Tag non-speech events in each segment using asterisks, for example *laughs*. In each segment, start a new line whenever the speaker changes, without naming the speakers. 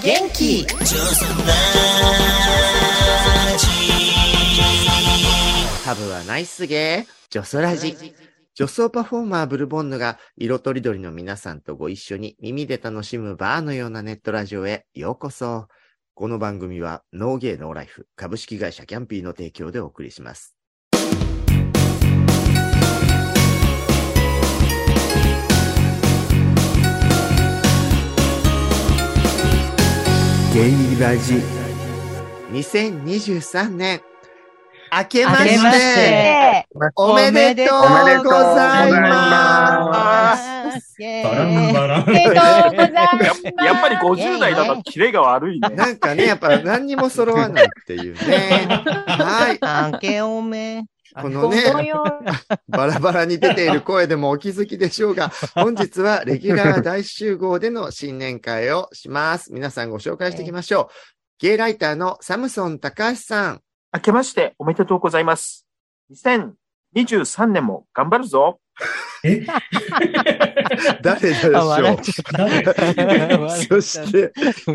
元気
上手な
ハブはナイスゲー、ジョソラジ。女装パフォーマーブルボンヌが色とりどりの皆さんとご一緒に耳で楽しむバーのようなネットラジオへようこそ。この番組はノーゲーノーライフ株式会社キャンピーの提供でお送りします。
ゲイラジ。
2023年、明けまし、
して
おめでとうございます。
バランバラン。
おめでとうございます。
やっぱり50代だとキレが悪いね。
なんかね、やっぱ何にも揃わないっていうね。はい。
明けおめ。
このね、バラバラに出ている声でもお気づきでしょうが、本日はレギュラー大集合での新年会をします。皆さんご紹介していきましょう。ゲイライターのサムソン高橋さん。
明けましておめでとうございます。2023年も頑張るぞ。
え？*laughs*
誰でしょ
笑
う
誰 *laughs*
そして、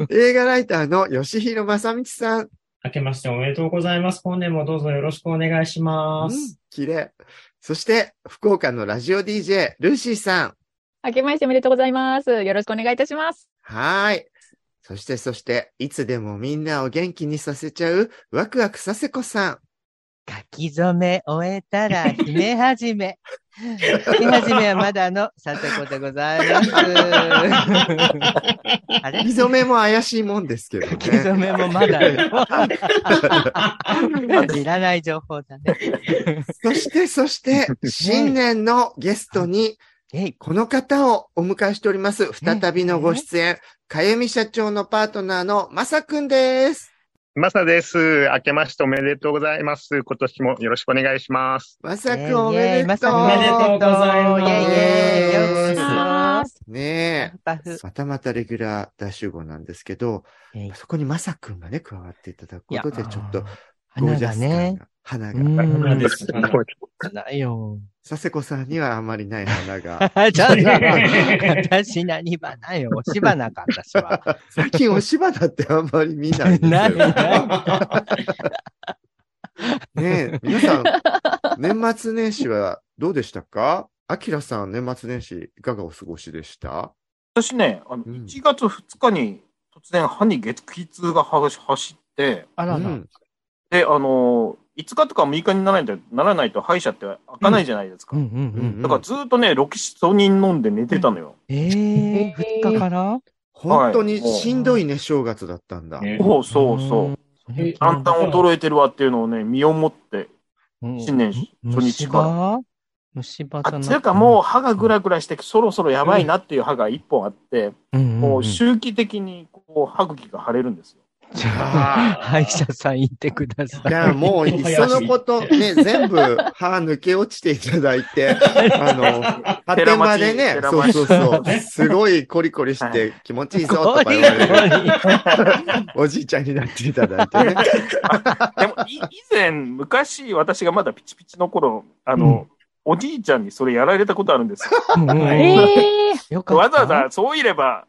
映画ライターの吉弘正道さん。
明けましておめでとうございます。本年もどうぞよろしくお願いしま
うん
す。
綺麗。そして、福岡のラジオ DJ、ルーシーさん。
明けましておめでとうございます。よろしくお願いいたします。
はーい。そして、そして、いつでもみんなを元気にさせちゃう、ワクワクさせこさん。
書き初め終えたら姫始め。姫始めはまだのさてこでございます。*laughs* あれ？
書き初めも怪しいもんですけど
書き初
ね。
めもまだの。いらない情報だね。
そして、そして、新年のゲストに、この方をお迎えしております。再びのご出演、かゆみ社長のパートナーのまさくんです。
マサです。明けましておめでとうございます。今年もよろしくお願いします。
まさくんおめでとう。
おめでとうございます
イェイイェイようこ
お願いします
ねえ。またまたレギュラー大集合なんですけど、そこにまさくんがね、加わっていただくことで、ちょっと、ゴ
花
ージャス感
がね。
が、花
う
が、
花
ん。
です花
ないよ。
佐世子さんにはあまりない花が。*laughs*
ちょっと、私何花よ。押し花か、私は。
最近押し花ってあんまり見ないんですよ。*laughs*
ないない。
ねえ、皆さん、年末年始はどうでしたか？アキラさん、年末年始いかがお過ごしでした？
私ね、あの
うん
1月2日に突然歯に激痛が走走って、
あらら。
うん
で、あの、5日とか6日にならないと、ならないと歯医者って開かないじゃないですか。だからずっとね、ロキシトニン飲んで寝てたのよ。
ええー、2日から？
本当にしんどいね、正月だったんだ。
ね
そうそうそう。
え
だんだん衰えてるわっていうのをね、身をもって、
うん
新年初日から。
ら。虫歯
あ、つうかもう歯がグラグラして、そろそろやばいなっていう歯が1本あって、
うん、
もう
う
周期的にこう歯茎が腫れるんですよ。
じゃあ、歯医者さん行ってください。
いや、もう、いっそのこと、ね、*laughs* 全部歯抜け落ちていただいて、あの、発展場でね、そうそうそう、すごいコリコリして気持ちいいぞとか言われる、*laughs* おじいちゃんになっていただいてね。
でも、い以前、昔、私がまだピチピチの頃、あの、おじいちゃんにそれやられたことあるんですよ。
うんうん
ええ
よかった。
わざわざ、そういれば、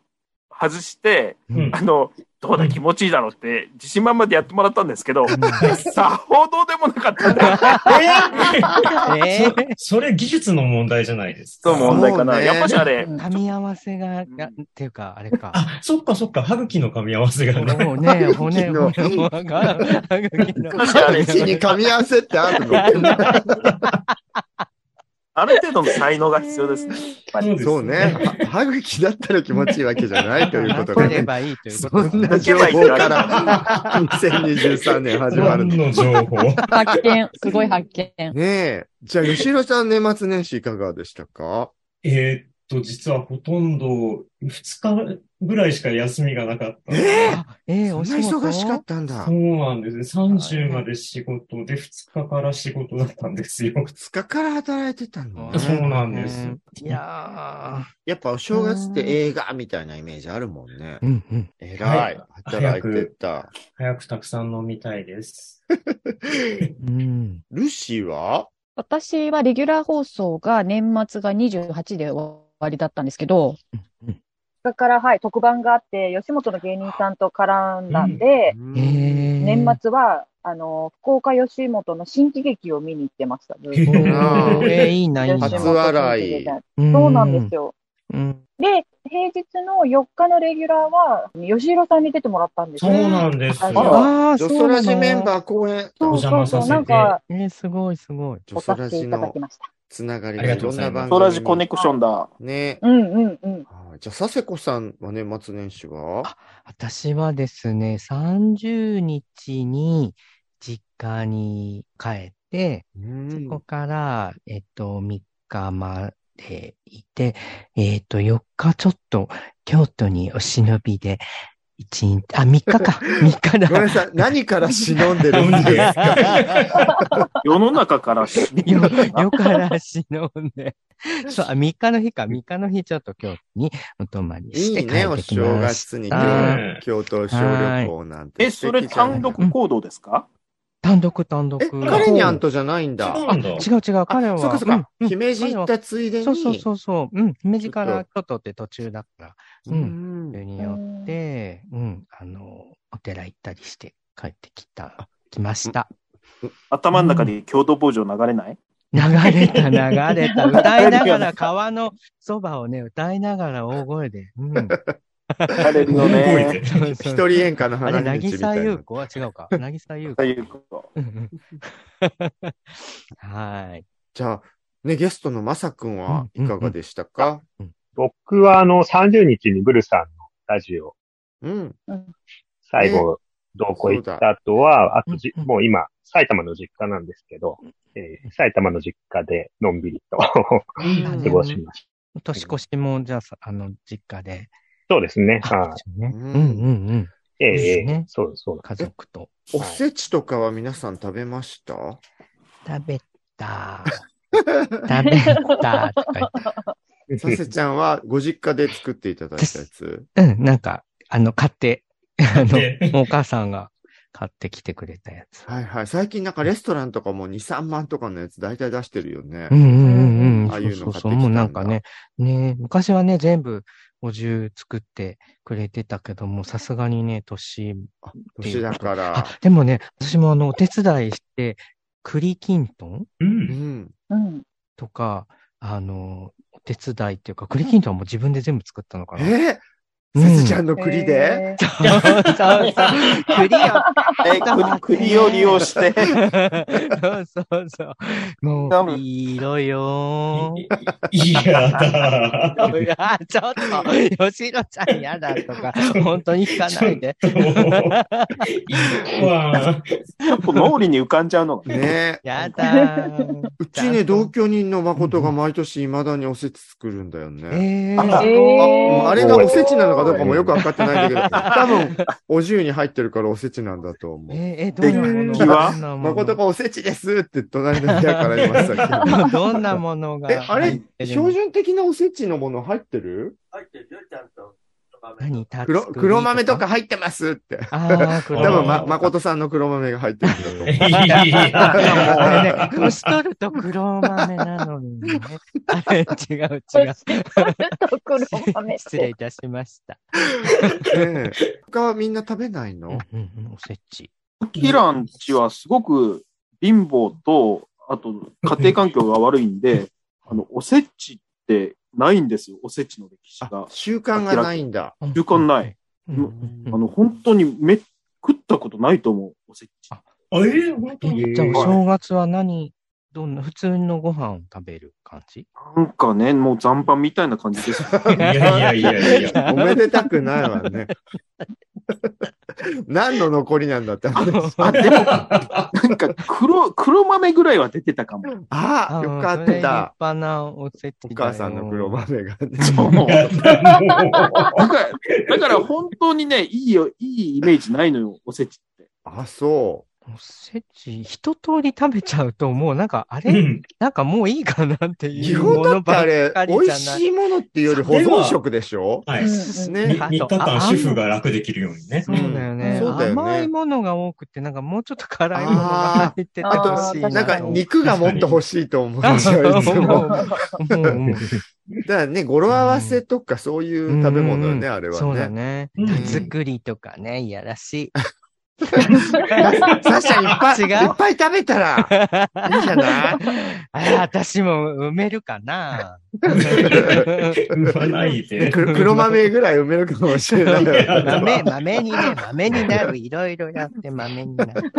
外して、
うん
あの、どうだ気持ちいいだろうって、自信満々でやってもらったんですけど、さほどでもなかったんだよ。
えー
それ技術の問題じゃないですか。
そう問題かな。やっぱしあれ、
噛み合わせが、がっていうか、あれか。
あ、そっかそっか、歯茎の噛み合わせがね。
もうね、
歯
骨、
茎の
歯茎の。
あれ
うちに噛み合わせってあるの
ある程度の才能が必要ですね。
そう
ね。は歯茎だったら気持ちいいわけじゃないということがね。
取ればいいということ
そんな情報から2023年始まる
何
の。
の情報？
発見。すごい発見。
ねえ。じゃあ、吉弘さん年末年始いかがでしたか？
えーっと、実はほとんど2日ぐらいしか休みがなかった。
あ、えー、
そんな
お仕事
忙しかったんだ
そ。うなんですね。30まで仕事で2日から仕事だったんですよ。
2日から働いてたのね。
そうなんです
ねいや
やっぱお正月って映画みたいなイメージあるもんね
ー。。うんうん。
え
はい。
働いてた。
早くたくさん飲みたいです。*laughs*
うん。
ルシーは？
私はレギュラー放送が年末が28で終わりだったんですけど、
うん
それから、はい、特番があって、吉本の芸人さんと絡んだんで、
うん
えー、
年末は、あの、福岡吉本の新喜劇を見に行ってました。
えー、いいな、いいな。
吉
初
本
笑い
そうなんですよ。
うん。
で、平日の4日のレギュラーは、吉弘さんに出てもらったんですよ。
そうなんですよ。
ああ、
ジョソ
そうなの
ラジメンバー公演。
そうそうそう、なんか、
えー、すごい、すごい。
ジョソラジ
おさせていただ
の
きました。
つながりがいろんな番組に。
ソラジコネクションだ。
ね。
うんうんうん。
はいじゃあ、佐世子さんは年末年始は？
私はですね、30日に実家に帰って、
うん
そこから、えっと、3日までいて、えっと、4日ちょっと京都にお忍びで、1日、あ、3日か、*laughs* 3日だ。
ごめんなさい。何から忍んでるんですか？*laughs*
世の中から死ぬ
よ、*laughs* よから忍んで。そう、あ3日の日か、3日の日ちょっと京都にお泊まり
い
して帰
いね、お
ってき
正
ま
月に京都小旅行なんて。
え、それ単独行動ですか？
単独単独。
え、彼にゃんとじゃないんだ。
そうなんだ。
違う違う、彼は。
そっかそ。
うんうん
姫路行ったついでに。
そうそうそうそう。うん。姫路か
ちょ
ら京都って途中だから。
う
うん。
ん
それによって、うん。あの、お寺行ったりして帰ってきた、来ました。
頭の中で京都坊主流れない？
流れた、流れた。歌いながら *laughs* 川のそばをね、歌いながら大声で。うん。
流れるよね。
一人演歌の
あれ、
花道みたいな
渚優。子は違うか。渚優子
と。いう
はい。
じゃあ、ね、ゲストのまさくんはいかがでしたか？
僕はあの30日にブルさんのラジオ、
うん。
最後、どこ行った後は、あとじ、
うんうん
もう今、埼玉の実家なんですけど、えー埼玉の実家でのんびりと
うん *laughs*
過ごしました。
年越しも、じゃあさ、あの、実家で。
そうですね。
あ
は
ね。
う
うんんうんうん。
い。ええそうそう。
家族と。
おせちとかは皆さん食べました？
食べた。*laughs* 食べた。
させちゃんはご実家で作っていただいたやつ？
うん、なんか、あの、買って、あ
で
の、お母さんが買ってきてくれたやつ。
はいはい。最近なんかレストランとかも2、3万とかのやつ大体出してるよね
う。んうんうんうん。
ああいうの
そうそうそう。もう
買ってきたんだ
なんかね、ね、昔はね、全部お重作ってくれてたけども、さすがにね、年、
年だから
あ。、でもね、私もあの、お手伝いして、栗きんとん。とか、あの、お手伝いっていうか、栗きんとんはもう自分で全部作ったのかな。
えーさ
うん
せちゃんの栗で
えー
そうそうそう。栗を
え、栗栗を利用して、
そうそうそう。もう、いいろよ
いいやだ。
ー。いや、*laughs* ちょっと、吉野ちゃん嫌だとか、本当に聞かないで。*laughs*
脳裏に浮かんじゃうのが。
ね
やだー。
うちね、同居人の誠が毎年未だにおせち作るんだよね。
えー、
あ
えー
ああれがおせちなのかどうかもよくわかってないんだけど、多分、お重に入ってるからおせちなんだと思う。
えー、え、どんなもの
敵は
どんなもの
誠がおせちですって隣の部屋から言いましたけど。*laughs*
どんなものが
え、あれ
入って、る
標準的なおせちのもの入ってる？
何タ
黒
ツクリ
黒豆とか入ってますって。
ああ、黒豆。
多分、ま、誠さんの黒豆が入ってるんだと思う。*laughs*
いや
あれね、年取ると黒豆なのにね。あれ、違う違う。
と黒豆
失礼いたしました。
ねえ他はみんな食べないの？
うんうんうん、おせち。
キランチはすごく貧乏と、あと家庭環境が悪いんで、あの、おせちってないんですよ、おせちの歴史
あ
が、。
習慣がないんだ。
習慣ない。あの、本当にめ、食ったことないと思う、おせち。
あえー、本当に？
えじゃあ、お正月は何、どんな、普通のご飯を食べる感じ？
なんかね、もう残飯みたいな感じです。*laughs*
いやいやいやいや。*laughs*
おめでたくないわね。*laughs* 何の残りなんだって話。
あ、でも、なんか黒、黒豆ぐらいは出てたかも。
あよかっ
それ立
た。
派なおせち
お母さんの黒豆がね。
そう。だから、*laughs* *laughs* だから本当にね、いいよ、いいイメージないのよ、おせちって。
あ、そ
おせち、一通り食べちゃうと、もうなんか、あれ、
うん
なんかもういいかなって
う。
い
基
うもの
本だってあ
ばっ
れ
か、り
美
じゃない。
味しいものっていうより保存食でしょ？
はい。
うん
ね
み3日間主婦が楽できるようにね。
そうだよね。
そうだよね
甘いものが多くて、なんかもうちょっと辛いものが入ってて
あー
ほしい
あー
なんか
と
肉がもっと欲しいと思っ
あ
ちゃう、いつも。
思う思う
だからね、語呂合わせとかそういう食べ物よね、あれはね。
そうだね。
うん
手作りとかね、いやらしい。
サッシャいっぱい、いっぱい食べたら、いいじゃない
あ、私も埋めるかな
産まないで。
黒豆ぐらい埋めるかもしれない。
豆、豆にね、豆になる。いろいろやって豆になる。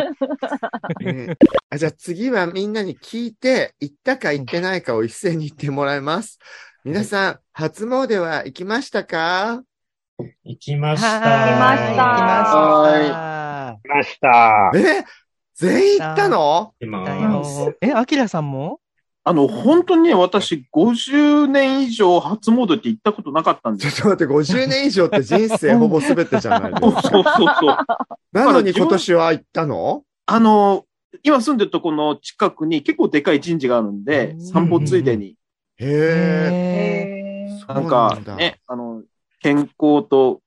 ねあじゃあ次はみんなに聞いて、行ったか行ってないかを一斉に言ってもらいます。皆さん、初詣は行きましたか
行きました。
はい
行きました
行きました。
来ました。
え全員行ったの？
え、アキラさんも？
あの、本当にね、私、50年以上初詣って行ったことなかったんです。
ちょっと待って、50年以上って人生ほぼ全てじゃないで
そう
すか。*laughs*
そうそうそう。*laughs*
なのに今年は行ったの？
あの、今住んでるとこの近くに結構でかい神社があるんで
う、ん。
散歩ついでに、
へえ。
なんかね、あの、健康と
ー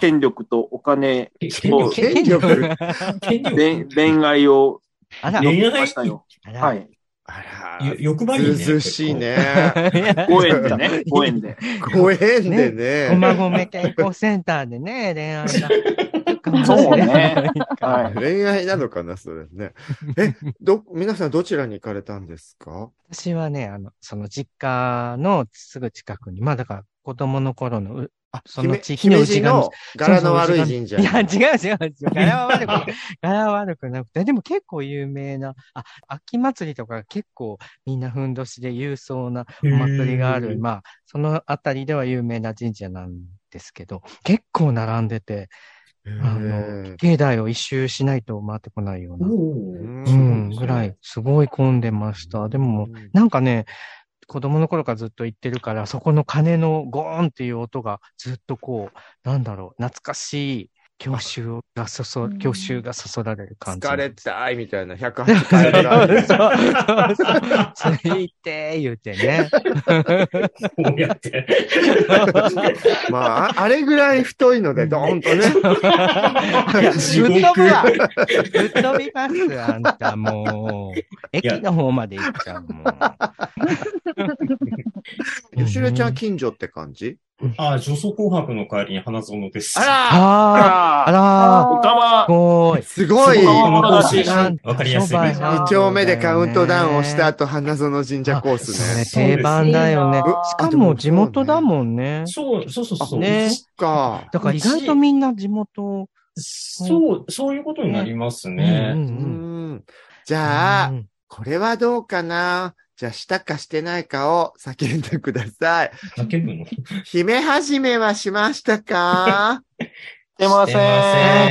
権力とお金、
権力
権力？
権力
恋恋愛を
恋愛？
ましたよ。はい。
あ
よ欲張りね。
ずうずうしいね。
5円でね、*laughs* 5円で。
5円でね。
ごまごめ健康センターでね、恋愛が。
そうね。*laughs* はい。
恋愛なのかな、それね。え、ど、皆さんどちらに行かれたんですか？
私はね、あの、その実家のすぐ近くに、まあだから子供の頃のう、
あ、
その
姫
地域の内側に
の柄の悪い神社。
いや、違う違う違う。柄は悪く。*laughs* 柄は悪くなくて。でも結構有名な、あ、秋祭りとか結構みんなふんどしで有そうなお祭りがある。まあ、そのあたりでは有名な神社なんですけど、結構並んでて、
へ
あ
ー
の、境内を一周しないと回ってこないような。
うん、
ぐらい、すごい混んでました。でも、なんかね、子供の頃からずっと行ってるから、そこの鐘のゴーンっていう音がずっとこう、なんだろう、懐かしい教習がそそ、教習がそそられる感じ。
疲れたいみたいな。108回ぐらい。
そう。ついて、言う。てね。
こう。やって。
まあ、ああれぐらい太いので、ドーンとね。
地
ぶっ飛ぶわ
獄。
ぶっ飛びます、あんたもう。駅の方まで行っちゃう。もん。
吉田ちゃん近所って感じ
あ、女装紅白の帰りに花園です。
あら
ああ、あらー、
おかま
すごい。
わかりやすい
二丁目でカウントダウンをした後、花園神社コースね。
定番だよね。しかも地元だもんね。
そう、そうそうそう。
ね
そっか。
だから意外とみんな地元。
そう、そういうことになります
うん
ね。
じゃあ
う、ん
これはどうかなじゃあ、したかしてないかを叫んでください。
叫ぶの？
姫始めはしましたか？*laughs*
してません
ん。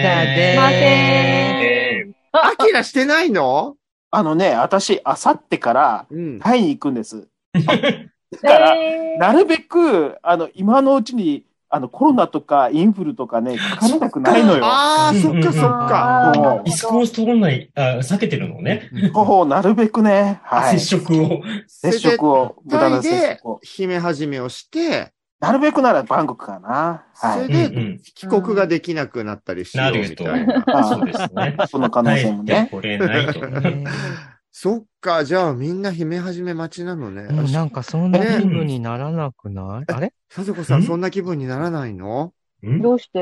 だで
すいません。
え
アキラしてないの？
あのね、私、あさってから
うん。
タイに行くんです。*laughs* だから、
えー
なるべく、あの、今のうちに、あの、コロナとかインフルとかね、かからなくないのよ。
ああ、そっかそっか。
リスクを取らない、あ避けてるのね。
ほう、なるべくね、はい。
接触を。
接触を、無駄な接触を。
姫始めをして、
なるべくならバンコクかな。はい。
それで帰国ができなくなったりしようみたいな。
あ
そうですね。
その可能性もね。
これないとね。*laughs*
そっか、じゃあみんな姫始め待ちなのね。
うんなんかそんな気分にならなくない？あれ
さぞこさん、
ん
そんな気分にならないの？
ん
どうして？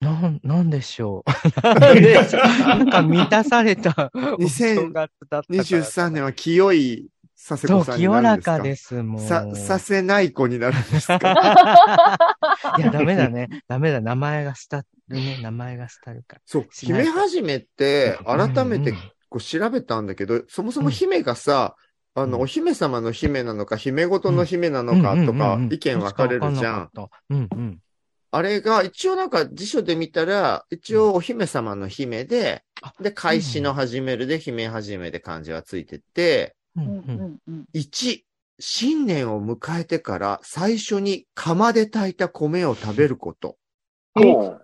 なん、なんでしょう？なんで？しょう。なんか満たされたお
2023
正月だったから。
23年は清いさせ
そう、
こさんに
清ら
なるんですか？
かです、もう。
さ、させない子になるんですか？*laughs*
いや、ダメだね。ダメだ。名前がしたるね。名前がしたるから。
そう、姫始めって、改めて
うんうん
こう調べたんだけど、そもそも姫がさ、あの、
うん
お姫様の姫なのか、姫ごとの姫なのかとか意見分かれるじゃん。。
うんうん。
あれが、一応なんか辞書で見たら、一応お姫様の姫で、で、開始の始めるで、姫始めで漢字がついてて、
うん
うんうんうん。
1、新年を迎えてから最初に釜で炊いた米を食べること。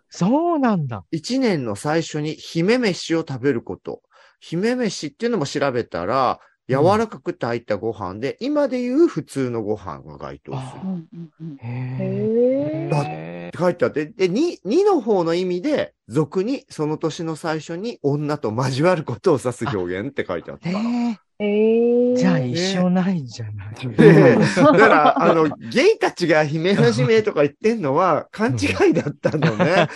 そうなんだ。
一年の最初に姫飯を食べること。姫飯っていうのも調べたら、柔らかく炊いたご飯で、今で言う普通のご飯が該当する。
へ
へ
だ
え。
って書いてあって、で、2、2の方の意味で、俗にその年の最初に女と交わることを指す表現って書いてあった。
へえ。
え。
じゃあ一緒ないんじゃない
で、だから、あの、ゲイたちが姫始めとか言ってんのは勘違いだったのね。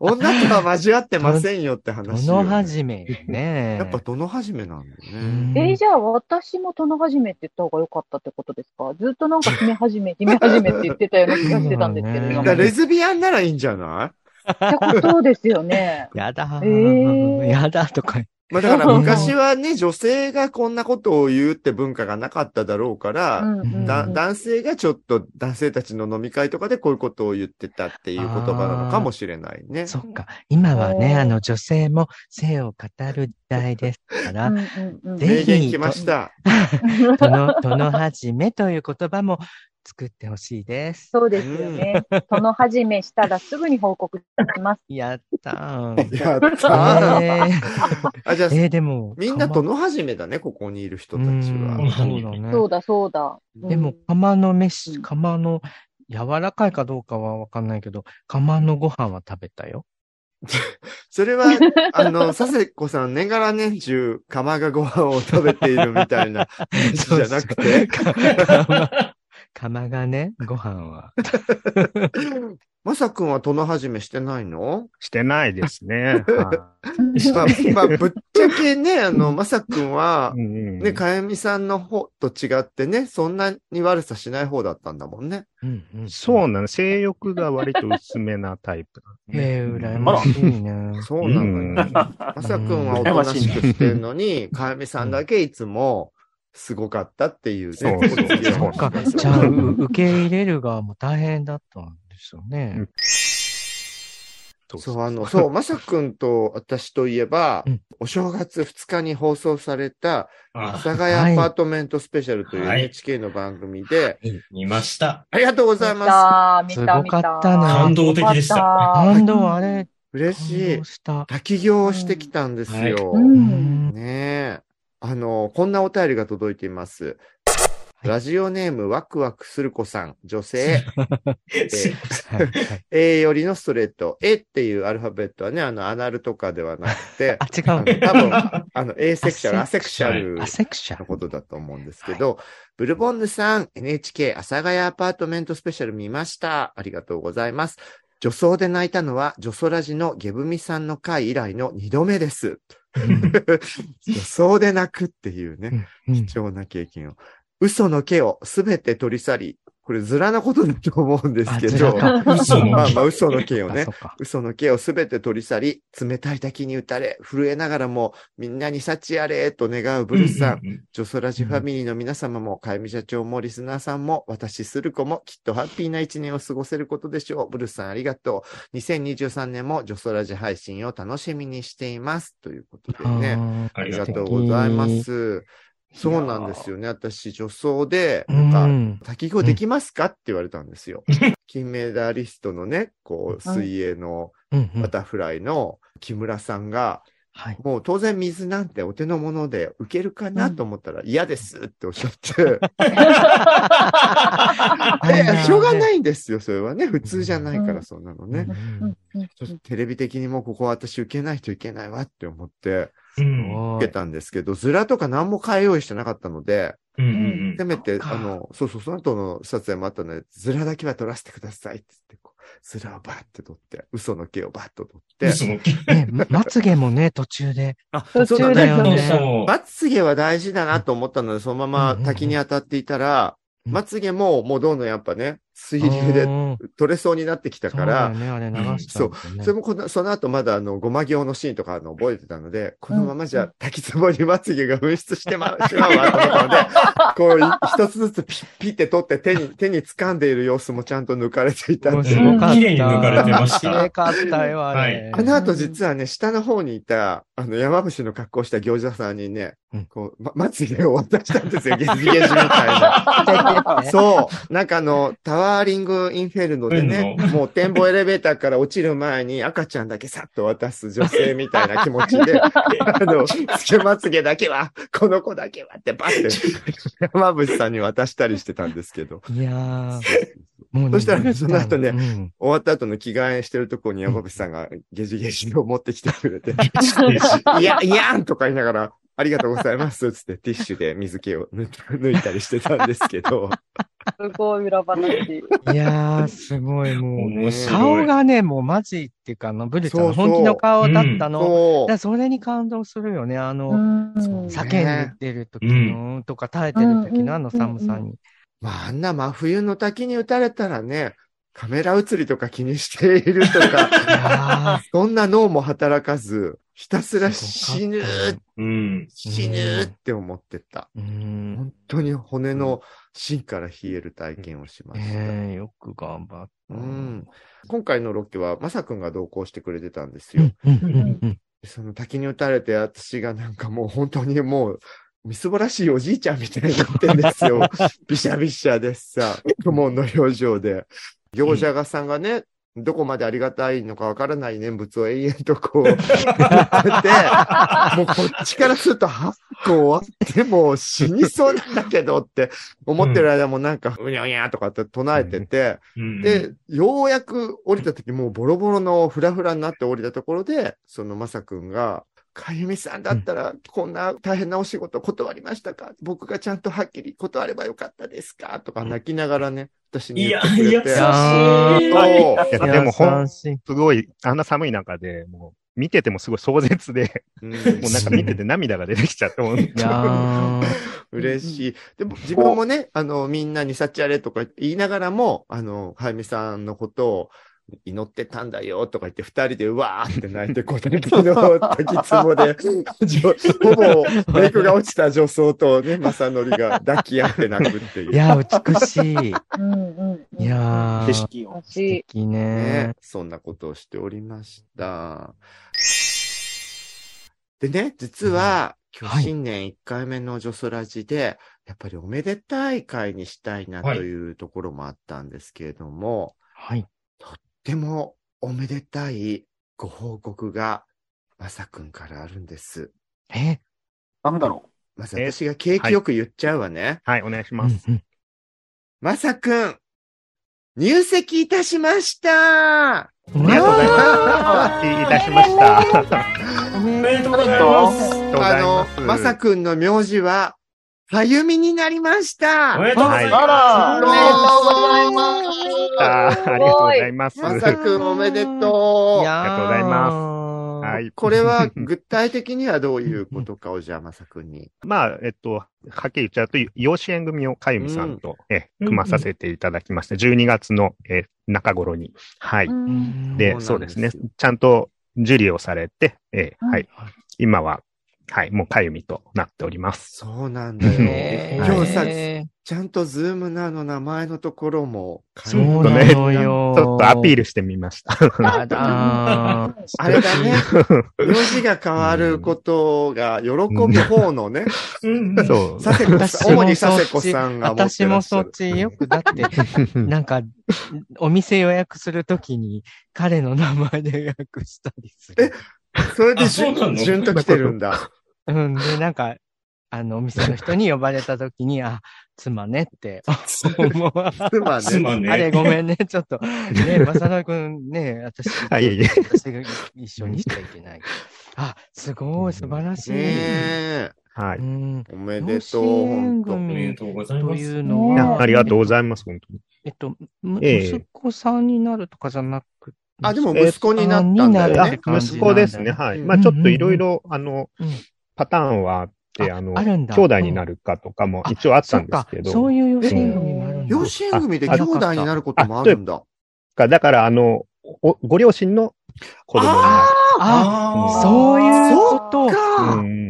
女とは交わってませんよって話
の始めね。
やっぱどの始めなんだよ
う
ね。
ん
えーじゃあ私も殿始めって言った方が良かったってことですか？ずっとなんか姫始め、姫始めって言ってたような気がしてたんですけれども。
うん
だからレズビアンならいいんじゃない？
ってことですよね。*laughs*
やだ
えー
やだとか。
まあだから昔はね、女性がこんなことを言うって文化がなかっただろうから、
うんうんうん
だ男性がちょっと男性たちの飲み会とかでこういうことを言ってたっていう言葉なのかもしれないね。
そっか。今はね、あの、女性も性を語る時代ですから、
うんうんうん
ぜ
名言来ました。*laughs*
との、との始めという言葉も作ってほしいです。
そうですよね。殿始めしたらすぐに報告します。*laughs*
やったー。
やったー。
えー
あ、じゃあ、
えーでも、
みんな
か
との始めだね、ここにいる人たち
うん
は。
そうだね。
そうだそうだ。
でも、釜の飯、
うん
釜の、柔らかいかどうかはわかんないけど、釜のご飯は食べたよ。*laughs*
それは、あの、佐世子さん、年がら年中、釜がご飯を食べているみたいな話じゃなくて、
釜釜がね、ご飯は。
まさくんは殿始めしてないの？
してないですね。は *laughs*
まあ、まあ、ぶっちゃけね、あの、まさくんは、ね、かやみさんの方と違ってね、そんなに悪さしない方だったんだもんね。
うんうん
そうなの。性欲が割と薄めなタイプなんで。
えー、羨ましいね。
そうなのよ。
うん
まさくんはおとなしくしてるのに、かやみさんだけいつもすごかったっていうね。
そう
か。じゃあ、う受け入れる側も大変だったんですよね。
そう、あの、そう、まさくんと私といえば、
うん
お正月2日に放送された、阿
あ、
佐ヶ谷アパートメントスペシャルという
はい
NHK の番組で、
見ました。
ありがとうご
見
ざいます。
た、見た、見た。
すごかったね
感動的でした
感動、あれ、
嬉しい。滝行をしてきたんですよ。ねえ。あの、こんなお便りが届いています。ラジオネームワクワクする子さん、女性、*laughs* A よりのストレート。A っていうアルファベットはね、あの、アナルとかではなくて、*laughs*
あ、違うの。
多分、あの、エーセクシャル、ア
ア
セクシャル
アセクシャル。
のことだと思うんですけど、ブルボンヌさん、NHK 阿佐ヶ谷アパートメントスペシャル見ました。ありがとうございます。女装で泣いたのは、女装ラジのゲブミさんの回以来の二度目です。女装で泣くっていうね、
うん
貴重な経験を。嘘の毛をすべて取り去り、これずらなことだと思うんですけど、
か
嘘の
まあまあ嘘の毛をね嘘の毛をすべて取り去り、冷たい滝に打たれ、震えながらもみんなに幸あれと願うブルースさん。
うんうん
ジョソラジファミリーの皆様も、かゆみ社長もリスナーさんも、私する子もきっとハッピーな一年を過ごせることでしょう。ブルースさんありがとう。2023年もジョソラジ配信を楽しみにしています。ということでね。
あ
ありが。
とう
ございます。そうなんですよね。私、女装で、
ー
なんか、
うん
滝行できますか？って言われたんですよ。金メダリストのね、こう、水泳のバタフライの木村さんが、
はい。
もう当然水なんてお手の物で受けるかな？と思ったら嫌ですっておっしゃって、*laughs* しょうがないんですよ、それはね。普通じゃないから、そんなのね。テレビ的にもうここは私受けないといけないわって思って
うん。
受けたんですけど、ズラとか何も買い用意してなかったので、
うんうん
せめて、あの、そうそう、その後の撮影もあったので、ズラだけは撮らせてくださいって言って、こう、ズラをバーって撮って、嘘の毛をバーッと撮って、
嘘の毛。
ね、まつげもね、途中で。
あ、
途
そうだね。
中だよね。
まつげは大事だなと思ったので、そのまま滝に当たっていたら、
うん
まつげももうどんどんやっぱね、水流で
うん
取れそうになってきたから、そう。それもこの、その後まだあの、ごま行のシーンとかあの覚えてたので、このままじゃ滝つぼにまつげが噴出してましまうわと思ったので、*laughs* こうい、一つずつピッピって取って手に、*laughs* 手に掴んでいる様子もちゃんと抜かれていた
も
んで。
うすごかった。
綺麗に抜かれてました
綺麗かったよ、あれ。
はい
あの後実はね、下の方にいた、あの、山伏の格好した行者さんにね、
うん
こう、ま、まつげを渡したんですよ、ゲジゲジみたいな。*laughs* そう。なんかあの、タワーリングインフェルノでね、
うん。
もう展望エレベーターから落ちる前に赤ちゃんだけさっと渡す女性みたいな気持ちで、*laughs* あの、つけまつげだけは、この子だけはってバッて、*laughs* 山伏さんに渡したりしてたんですけど。
いやー、もう
そしたらその後ね
うん。
終わった後の着替えしてるところに山伏さんがゲジゲジを持ってきてくれて、いや、いやんとか言いながら、ありがとうございます *laughs* つってティッシュで水気を抜抜いたりしてたんですけど、
すごい裏話。
いやー、すごい、もう。
面白い。
顔がね、もうマジっていうか、あの、ブルちゃんの
そうそう
本気の顔だったの。だ
そ
からそれに感動するよね。あの、
うん
叫んでる時の、とか耐えてる時のあの寒さに。
まあ、あんな真冬の滝に打たれたらね、カメラ映りとか気にしているとか、そんな脳も働かず、ひたすら
ー
死ぬ、
うん。
死ぬって思ってた。
うん。
本当に骨の芯から冷える体験をしました。
ええよく頑張った。
うん、今回のロケは、まさくんが同行してくれてたんですよ。その滝に打たれて、私がなんかもう本当にもう、みすぼらしいおじいちゃんみたいになってんですよ。*laughs* びしゃびしゃでさ、雲の表情で。業者がさんがね、どこまでありがたいのかわからない念仏を永遠とこう、*laughs* 言ってて、もうこっちからすると8個終わってもう死にそうなんだけどって思ってる間もなんか、うにゃうにゃとかって唱えてて、
うん、
で、ようやく降りた時もうボロボロのフラフラになって降りたところで、そのまさくんが、かゆみさんだったらこんな大変なお仕事断りましたか？僕がちゃんとはっきり断ればよかったですか？とか泣きながらね、私に
いや
言ってくれて。
優しい。
そう
いやでもほん、
優しい。
すごい、あんな寒い中で、もう、見ててもすごい壮絶で、
うん。
もうなんか見てて涙が出てきちゃって、もう
いやー。*laughs*
嬉しい。でも自分もね、あの、みんなに幸あれとか言いながらも、あの、はやみさんのことを祈ってたんだよとか言って、二人でうわーって泣いて、こう、滝の滝つぼで、*laughs* ほぼメイクが落ちた女装とね、まさのりが抱き合って泣くっていう。
いやー、美しい。
うんうん。
いやー、
景
素
色を。
し
敵
ね
ね。、
そんなことをしておりました。でね、実は、今新年1回目のジョソラジで、やっぱりおめでたい会にしたいなというところもあったんですけれども、
はい。
てもおめでたいご報告が、まさくんからあるんです。
え？
なんだろ
まず私が景気よく言っちゃうわね。
はい、お願いし
う
ます。
まさくん、入籍いたしました
ありがとうございます。いたしました。
おめ
でとうございます。
ありがとうござ
あの
います、
まさくんの名字は、さゆみになりました
おめでとうございます。
あら
おめでとうございます。
あーありがとうございます。
まさくんおめでと。
いう
ありがとうございますはい。
これは具体的にはどういうことかをじゃあまさくんに。
まあ、えっと、はっきり言っちゃうと、養子縁組をかゆみさんと、え
うん
組まさせていただきました。12月の、え中頃に。はい。
うん
で、
そ
そううですね。ちゃんと受理をされて、え
うん
はい。今は、はい、もうかゆみとなっております。
そうなんだよ。今日さ、ちゃんとズームなの名前のところも
そう
変え
な
ね
のよ。
ちょっとアピー
ル。
ルしてみました。
やだー *laughs*
あれだね。名字が変わることが喜ぶ方のね、
うん
そう。
佐世子
私
さん、主に
もそっち
佐世子さんが持って
私も
らっしゃる。
そっちよくだって、*laughs* なんか、お店予約するときに彼の名前で予約したりする。
それで順順と来てるんだ。*laughs*
うん。で、なんか、あの、お店の人に呼ばれたときに、あ、妻ねって *laughs* 思う。
妻ね。
妻ね。
あれごめんね、ちょっと。ね、まさのりくんね、私、
あいえいえ
私が一緒にしちゃいけない。*laughs* あ、すごい、素晴らしい。
ねえ。
はい。
うん。
おめでとう、本当
おめでとうございます。
というの
ね
は、
あありがとうございます、本当に。
えっと、息子さんになるとかじゃなく
あ、でも息子になったんだよ
あ
ね。
息子ですね。はい。
うん
まあちょっといろいろ、あの
うん、
パターンはあって、
あ
あの、兄弟になるかとかも一応あったんですけど。
そういう養子縁組もあるん
養子縁組で兄弟になることもあるんだ。
かだから、あの、おご両親の子供になる。
あ、そういうこと。
そっか、
うんうん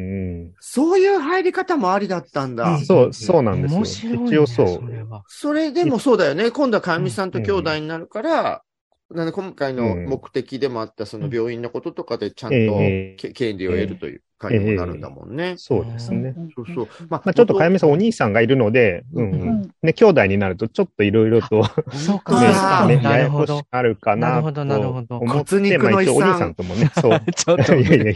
そういう入り方もありだったんだ。
うんそう、そうなんですよ。一応そう。
それは。
それでもそうだよね。今度はかみさんと兄弟になるから、なんで今回の目的でもあったその病院のこととかでちゃんと
ええ
け権利を得るというかにもなるんだもんね。
そうですね。
そうそう。ま
まあ、ちょっとかやめさんお兄さんがいるので、うんうん。ね、兄弟になるとちょっといろいろと、
そうか、
ね
ややこし
るほど
く。なるかな
なるほどなるほど
と思って、
骨肉
まあ一応お
の遺産
兄さんともね、そう。*laughs*
ちょっと
いやいやいや。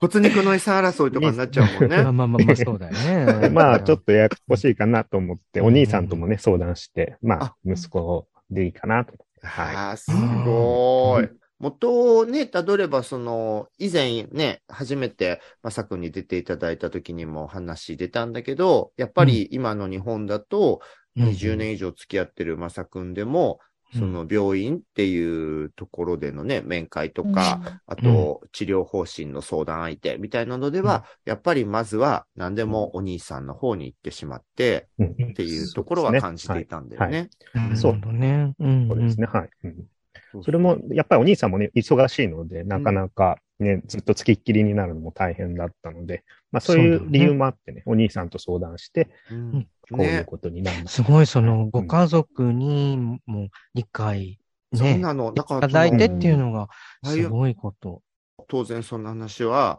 骨肉の遺産争いとかになっちゃうもんね。
まあまあまあまあ、そうだよね。
まあ、ちょっとややこしいかなと思って、お兄さんともね、相談して、ま
あ
あ、息子でいいかなと。はい。
すごい。元をね、たどれば、その、以前ね、初めて、まさくんに出ていただいた時にも話出たんだけど、やっぱり今の日本だと、20年以上付き合ってるまさくんでも、その病院っていうところでのね、面会とか、あと治療方針の相談相手みたいなのでは、やっぱりまずは何でもお兄さんの方に行ってしまって、っていうところは感じていたんだよね。
そう
ね。うん。
そうですね。はい。うん。それも、やっぱりお兄さんもね、忙しいので、なかなかね、ずっと付きっきりになるのも大変だったので、まあそういう理由もあってね、お兄さんと相談して、こういうことになりました。
すごい、その、ご家族にも理解、ね、
そうなの。だから
いただいてっていうのが、
うん
すごいこと。
当然そんな話は、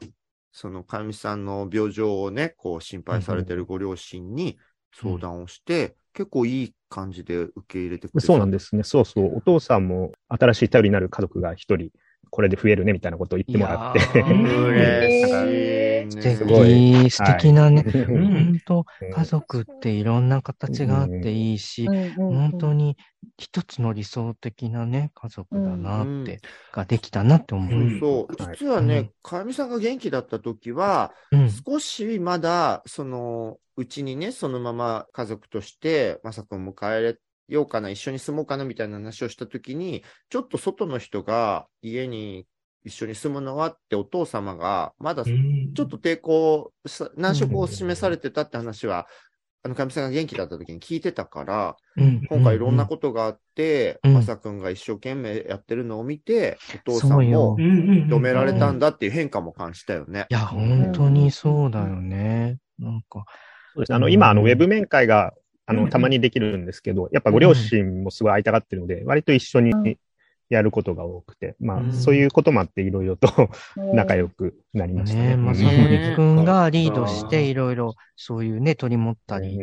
その、かみさんの病状をね、こう心配されてるご両親に相談をして、結構いい感じで受け入れてくれた
そうなんですね。そうそう。お父さんも新しい頼りになる家族が一人、これで増えるね、みたいなことを言ってもらって。
嬉しい
素 *laughs*
ね。
すごい。
敵、素敵なね、
はい。
本当家族っていろんな形があっていいし、本当に一つの理想的なね、家族だなって、ができたなって思う。
そう。そう。実はね、かみさんが元気だった時は、
うん。
少しまだ、その、うちにね、そのまま家族として、まさくんを迎えようかな、一緒に住もうかな、みたいな話をした時に、ちょっと外の人が家に一緒に住むのはってお父様が、まだちょっと抵抗さ、難色を示されてたって話は、あの、かみさんが元気だった時に聞いてたから、
うん。
今回いろんなことがあって、
うん。
まさくんが一生懸命やってるのを見て、お父さ
んよ
も認められたんだっていう変化も感じたよね。
いや、本当にそうだよね。なんか。
そうです。ね。あの、今、あの、ウェブ面会が、あの、たまにできるんですけど、やっぱご両親もすごい会いたがってるので、割と一緒にやることが多くて、まあ、そういうこともあって、いろいろと仲良くなりましたね。
ねまさみくんがリードして、いろいろ、そういうね、取り持ったり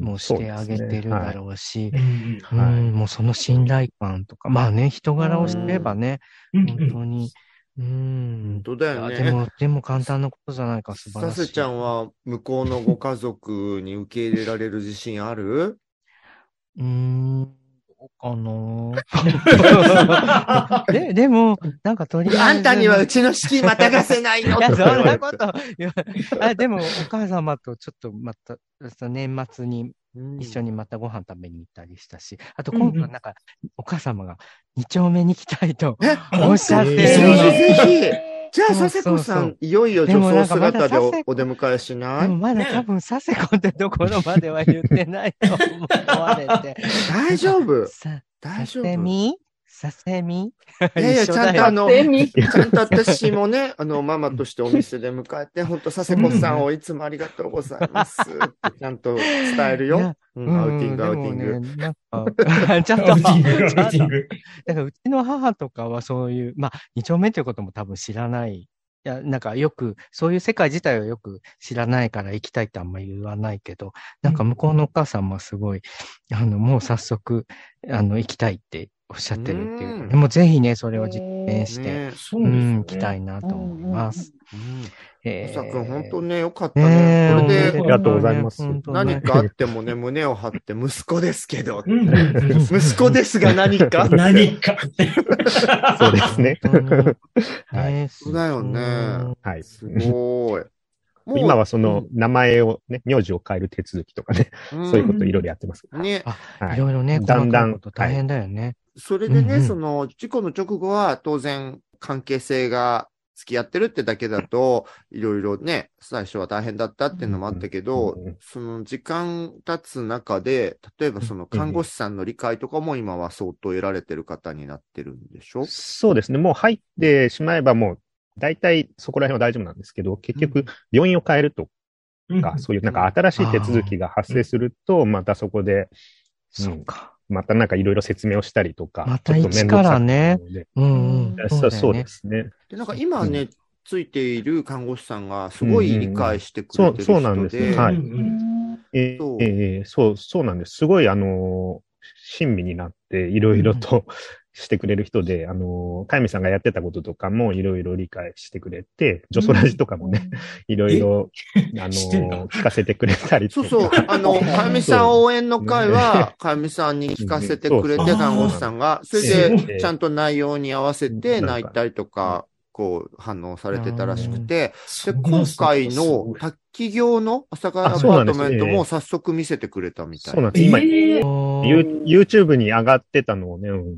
もしてあげてるだろうし、うん、もうその信頼感とか、まあね、人柄を知ればね、本当に、うん。
本当だよね。
でも、でも簡単なことじゃないか、素晴
さ
らしい。
せちゃんは向こうのご家族に受け入れられる自信ある？
うーん、かな *laughs* で、でも、なんかとりあえず。
あんたにはうちの資金またがせないの
いや、そんなことあ。でも、お母様とちょっとまた、その年末に一緒にまたご飯食べに行ったりしたし、あと今度はなんか、お母様が二丁目に行きたいとおっしゃってる
ぜひぜひ。じゃあ、佐世子さん、いよいよ
で
女装姿でお出迎えしない？
でもまだ多分、佐世子ってところまでは言ってないと思われて。*laughs*
大丈夫。
さ、
大丈夫
させみ？*laughs*
いやいや、ちゃんとあの、ちゃんと私もね、*laughs* あの、ママとしてお店で迎えて、本当佐世子さんをいつもありがとうございますってちゃんと伝えるよ。うん *laughs* アウティング、アウティング。
ちゃんと、
アウティング
だからうちの母とかはそういう、まあ、二丁目っていうことも多分知らない。いや、なんかよく、そういう世界自体をよく知らないから行きたいってあんまり言わないけど、なんか向こうのお母さんもすごい、あの、もう早速、あの、行きたいっておっしゃってるっていうかね。もうぜひね、それを実践して、
ね
うん、行きたいなと思います。
まさくん、本当ね、よかった
ね
これで、
ありがとうございます
何かあってもね、胸を張って、息子ですけど。息子ですが何か
何か。
そうですね。*laughs*
はい。
そうだよね。
はい。
すごい。も *laughs* う
今はその名前をね、名字を変える手続きとかね、
うん
そういうこといろいろやってます。
ね。
はい
ろいろね、
だんだん
大変だよね。
それでね、
うんうん。
その、事故の直後は当然関係性が付き合ってるってだけだと、いろいろね、最初は大変だったっていうのもあったけど、
うんうん
その時間経つ中で、例えばその看護師さんの理解とかも今は相当得られてる方になってるんでしょ？
そうですね。もう入ってしまえばもう、大体そこら辺は大丈夫なんですけど、結局、病院を変えるとか、そういうなんか新しい手続きが発生すると、またそこで、
そうか。
またなんかいろいろ説明をしたりとか、
また
ちょっと面
一
倒くさくな
からね
るので。
うんうん。
そうそうですね。
で、なんか今ね、ついている看護師さんがすごい理解してくれてる
そうそうなん
人で、
ですはい。えーえーそう、そうなんです。すごい、あのー親身になって、いろいろと、してくれる人で、あのー、かゆみさんがやってたこととかもいろいろ理解してくれて、ジョソラジとかもね、*laughs* いろいろ、あのー聞かせてくれたりとか。
そうそう、あの、かゆみさん応援の会は、かゆみさんに聞かせてくれて、看護師さんが、それで、ちゃんと内容に合わせて泣いたりとか、こう、反応されてたらしくて、で、今回の滝行の朝霞アパートメントも早速見せてくれたみたい
そうなんです。今、ユ YouTube に上がってたのをね、うん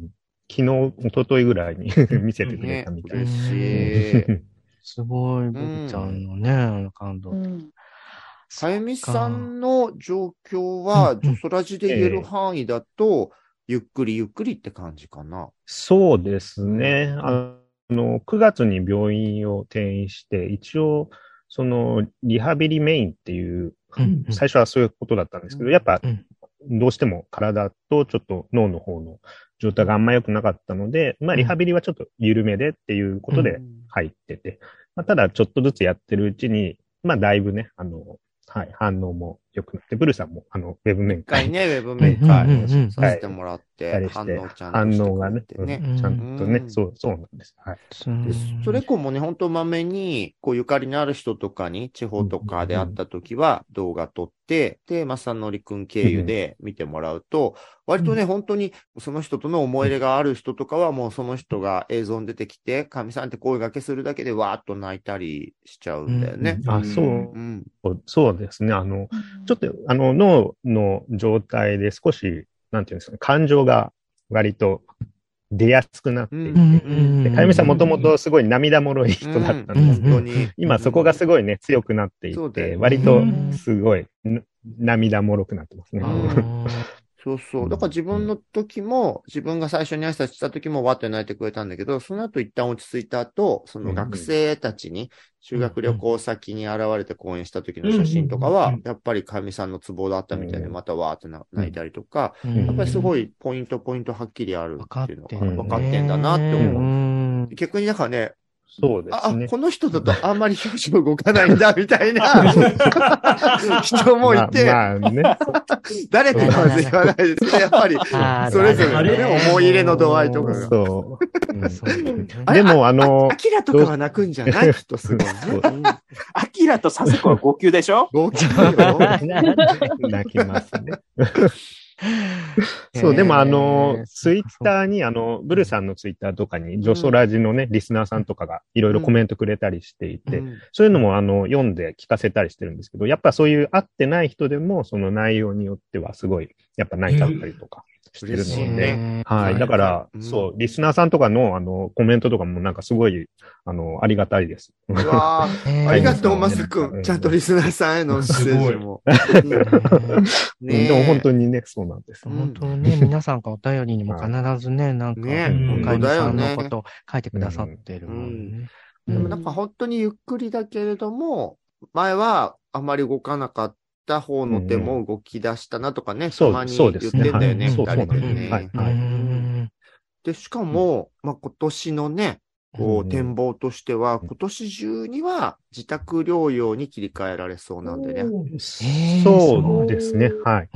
昨日、一昨日ぐらいに *laughs* 見せてくれたみたい。
嬉しい。*laughs*
すごい、ボブちゃんのね、感動。
かゆみさんの状況は、ジョソラジで言える範囲だと、ゆっくりゆっくりって感じかな。
そうですね。あの、9月に病院を転院して、一応、その、リハビリメインっていう、最初はそういうことだったんですけど、やっぱ、どうしても体とちょっと脳の方の状態があんま良くなかったので、まあ、リハビリはちょっと緩めでっていうことで入ってて、まあ、ただ、ちょっとずつやってるうちに、まあ、だいぶね、あの、はい、反応も良くなって、ブルさんも、あの、ウェブ面
一回
会。
ね、ウェブ面会させてもらって、
はい
反応ちゃんと
反応がね、ちゃんとね、そう、そうなんです。はい。
でそれ以降もね、本当まめに、こう、ゆかりのある人とかに、地方とかで会った時は、動画撮って、で、まさのりくん経由で見てもらうと、割とね、本当に、その人との思い入れがある人とかは、もうその人が映像に出てきて、かみさんって声掛けするだけで、わーっと泣いたりしちゃうんだよね。
あ、そう、
ん。
そうですね。あの、ちょっと、あの、脳の状態で少し、なんていうんですかね、感情が割と出やすくなっていて、でかゆみさんもともとすごい涙もろい人だったんですけど、今そこがすごいね、強くなっていって、割とすごいん涙もろくなってますね。
そうそう。だから自分の時も、自分が最初に挨拶した時もわって泣いてくれたんだけど、その後一旦落ち着いた後、その学生たちに修学旅行先に現れて講演した時の写真とかは、やっぱりかみさんのツボだったみたいで、またわーってな泣いたりとか、
うん。
やっぱりすごいポイントポイントはっきりあるっていうのが分かってんだなって思う。逆になんかね、
そうで
あ、
すね。
この人だとあんまり表情動かないんだ、みたいな *laughs* 人もいて、
まあまあね。
誰とは言わないですけど、やっぱり *laughs*
あ、
それぞれのね、思い入れの度合いとかが。
そう。でも、あの、
アキラとかは泣くんじゃない？きっとすごいね。
アキラとサセコは号泣でしょ？
号泣よ。*laughs*
泣きますね。*laughs* そう、でもあの、ツイッターに、あの、ブルさんのツイッターとかに、ジョソラジのね、リスナーさんとかがいろいろコメントくれたりしていて、そういうのもあの、読んで聞かせたりしてるんですけど、やっぱそういう会ってない人でも、その内容によってはすごい、やっぱ泣いちゃったりとかしてるので、
ね。
はい。だから、そう、リスナーさんとかの、あの、コメントとかもなんかすごい、あの、ありがたいです。
うわー。*laughs* ありがとう、マス君。ちゃんとリスナーさんへのメッセージも。
ねでも本当にね、そうなんです。
本当ね、皆さんがお便りにも必ずね、なんか、
ね
かゆみさんのことを書いてくださってるもん。ね。
でもなんか本当にゆっくりだけれども、前はあまり動かなかった方の手も動き出したなとかね、た
そう
まに言って
そうですね。
んだよね、二人でね。
はい。
で、しかも、まあ今年のね、こう展望としては、今年中には自宅療養に切り替えられそうなんでね。
そうですね。はい。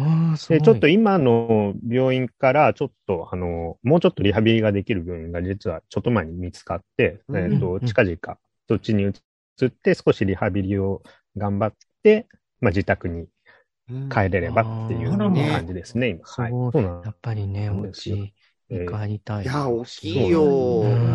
で、ちょっと今の病院から、ちょっと、あの、もうちょっとリハビリができる病院が実はちょっと前に見つかって、
うん。
えっと、近々、そっちに移って少しリハビリを頑張って、まあ自宅に帰れればっていう感じですね、今。はい。
そう
なん
やっぱりね、お家に帰りたい。
いや、大きいよ。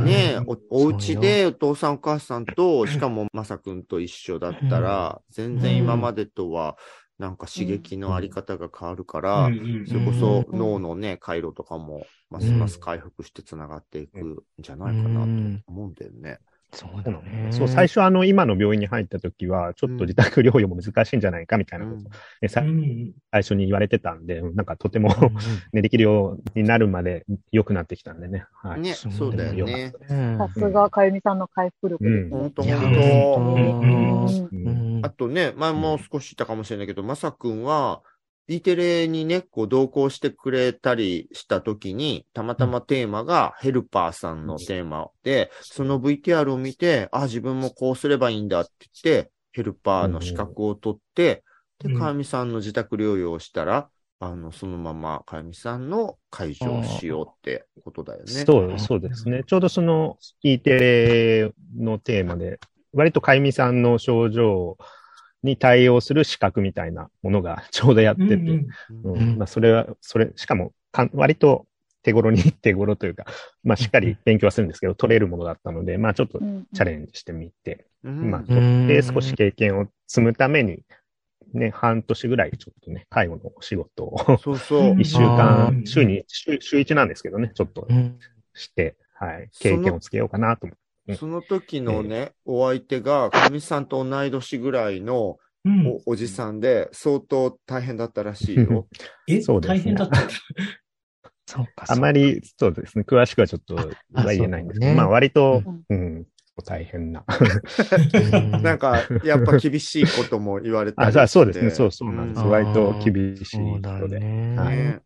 ねお、お家でお父さんお母さんと、しかもまさくんと一緒だったら、全然今までとは、なんか刺激のあり方が変わるから、
うん。うん。
それこそ脳のね、回路とかも、ますます回復して繋がっていくんじゃないかなと思うんだよね。
そうだね。
そう、最初あの、今の病院に入った時は、ちょっと自宅療養も難しいんじゃないかみたいなこと、
うん。
最初に言われてたんで、なんかとてもね、できるようになるまで良くなってきたんでね。はい。
ね、
そう
だよね。
うん
さすが、かゆみさんの回復力です。
ほんと
いや
ほんと。
うん
うん
あとね、前も少し言ったかもしれないけど、まさくんは、E テレにね、こう同行してくれたりしたときに、たまたまテーマがヘルパーさんのテーマで、その VTR を見て、あ、自分もこうすればいいんだって言って、ヘルパーの資格を取って、で、
うん
かやみさんの自宅療養をしたら、あの、そのままかやみさんの解除をしようってことだよね。
そう、そうですね。ちょうどその E テレのテーマで、割とかゆみさんの症状に対応する資格みたいなものがちょうどやってて、まあ、それは、それ、しかもかん、割と手頃に *laughs* 手頃というか、まあ、しっかり勉強はするんですけど、取れるものだったので、まあ、ちょっと
うん
チャレンジしてみて、
うん。
まあ、取って少し経験を積むために、ね、半年ぐらいちょっとね、介護のお仕事を
そうそう。*laughs*
一週間、週に、週週一なんですけどね、ちょっと
うん。
して、はい、経験をつけようかなと思っ
その時のね、お相手が、かみさんと同い年ぐらいの
うん。
おおじさんで、相当大変だったらしいよ。
え、
そうですね
大変だった？*laughs*
そうか。
あまり、そうですね、詳しくはちょっと言えないんですけど、
ね
まあ割と
う、
うん、大変な。
うん *laughs*
なんか、やっぱ厳しいことも言われたり
あ、
して。
そうそうですね、そうそうなんです。
うん
割と厳しい
そうだ
人で。
ね。
はい